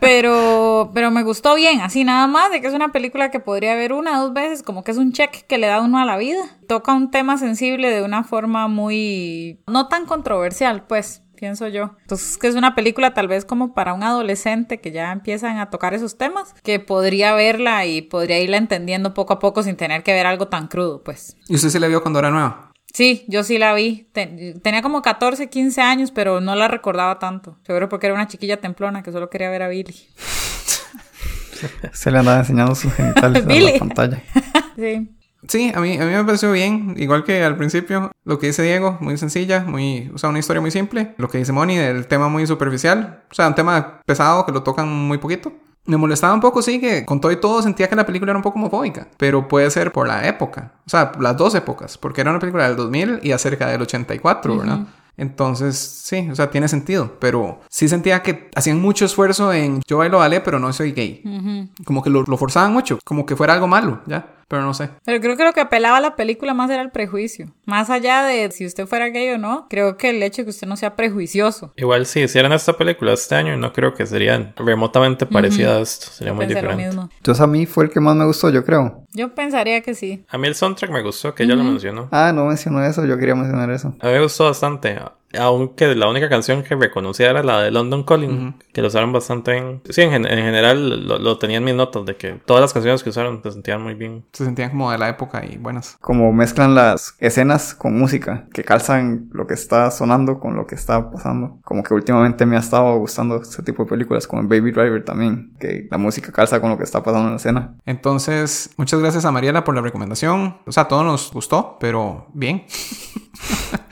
Pero, pero me gustó bien, así nada más, de que es una película que podría ver una o dos veces, como que es un check que le da uno a la vida. Toca un tema sensible de una forma muy, no tan controversial, pues, pienso yo. Entonces, que es una película tal vez como para un adolescente que ya empiezan a tocar esos temas, que podría verla y podría irla entendiendo poco a poco sin tener que ver algo tan crudo, pues. ¿Y usted se la vio cuando era nueva? Sí, yo sí la vi. Ten- tenía como 14, 15 años, pero no la recordaba tanto. Seguro porque era una chiquilla templona que solo quería ver a Billy. Se le andaba enseñando sus genitales en Billy. la pantalla. Sí. Sí, a mí, a mí me pareció bien, igual que al principio, lo que dice Diego, muy sencilla, muy, o sea, una historia muy simple. Lo que dice Moni, el tema muy superficial, o sea, un tema pesado que lo tocan muy poquito. Me molestaba un poco, sí, que con todo y todo sentía que la película era un poco homofóbica, pero puede ser por la época, o sea, las dos épocas, porque era una película del 2000 y acerca del 84, ¿verdad? Entonces, sí, o sea, tiene sentido, pero sí sentía que hacían mucho esfuerzo en yo bailo ballet, pero no soy gay. Como que lo, lo forzaban mucho, como que fuera algo malo, ¿ya? Pero no sé. Pero creo que lo que apelaba a la película más era el prejuicio. Más allá de si usted fuera gay o no, creo que el hecho de que usted no sea prejuicioso. Igual si hicieran esta película este año, no creo que sería remotamente parecida a esto. Sería muy Pensé lo diferente. mismo. Entonces a mí fue el que más me gustó, yo creo. Yo pensaría que sí. A mí el soundtrack me gustó, que ella lo mencionó. Ah, no mencionó eso, yo quería mencionar eso. A mí me gustó bastante. Aunque la única canción que reconocía era la de London Calling, que lo usaron bastante bien. Sí, en, en general lo, lo tenía en mis notas de que todas las canciones que usaron se sentían muy bien. Se sentían como de la época y buenas. Como mezclan las escenas con música, que calzan lo que está sonando con lo que está pasando. Como que últimamente me ha estado gustando este tipo de películas, como Baby Driver también, que la música calza con lo que está pasando en la escena. Entonces, muchas gracias a Mariela por la recomendación. O sea, todo nos gustó, pero bien.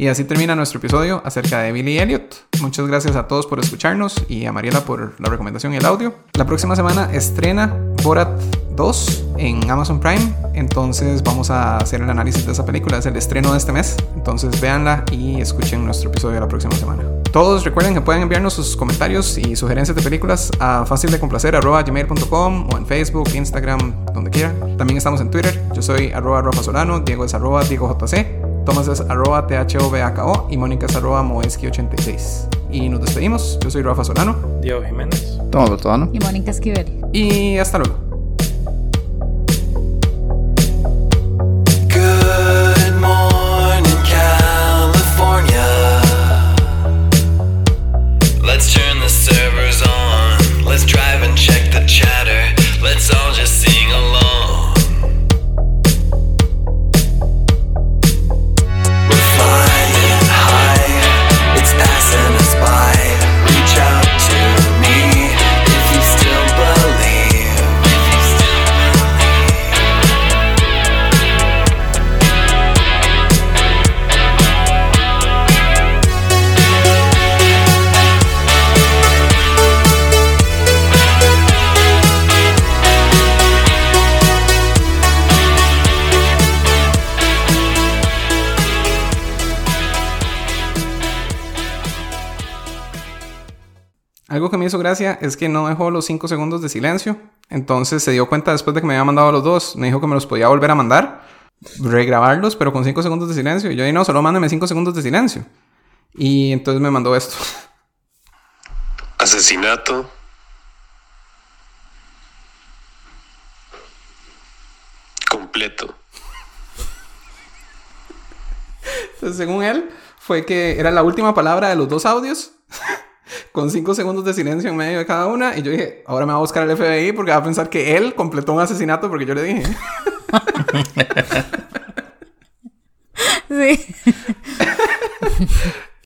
y así termina nuestro episodio acerca de Billy Elliot. Muchas gracias a todos por escucharnos y a Mariela por la recomendación y el audio. La próxima semana estrena Borat 2 en Amazon Prime. Entonces vamos a hacer el análisis de esa película. Es el estreno de este mes. Entonces véanla y escuchen nuestro episodio la próxima semana. Todos recuerden que pueden enviarnos sus comentarios y sugerencias de películas a fácildecomplacer.gmail.com o en Facebook, Instagram, donde quiera. También estamos en Twitter. Yo soy arroba Rafa Solano, Diego es arroba Diego JC, Tomás es arroba THOBAKO y Mónica es arroba Moeski86. Y nos despedimos. Yo soy Rafa Solano Diego Jiménez. Toma, Totano. Y Mónica Esquivel. y hasta luego. Algo que me hizo gracia es que no dejó los 5 segundos de silencio. Entonces se dio cuenta después de que me había mandado los dos. Me dijo que me los podía volver a mandar, regrabarlos, pero con 5 segundos de silencio. Y yo dije, no, solo mándame 5 segundos de silencio. Y entonces me mandó esto. Asesinato. Completo. Entonces, según él, fue que era la última palabra de los dos audios. con 5 segundos de silencio en medio de cada una. Y yo dije, ahora me va a buscar el FBI porque va a pensar que él completó un asesinato porque yo le dije. Sí.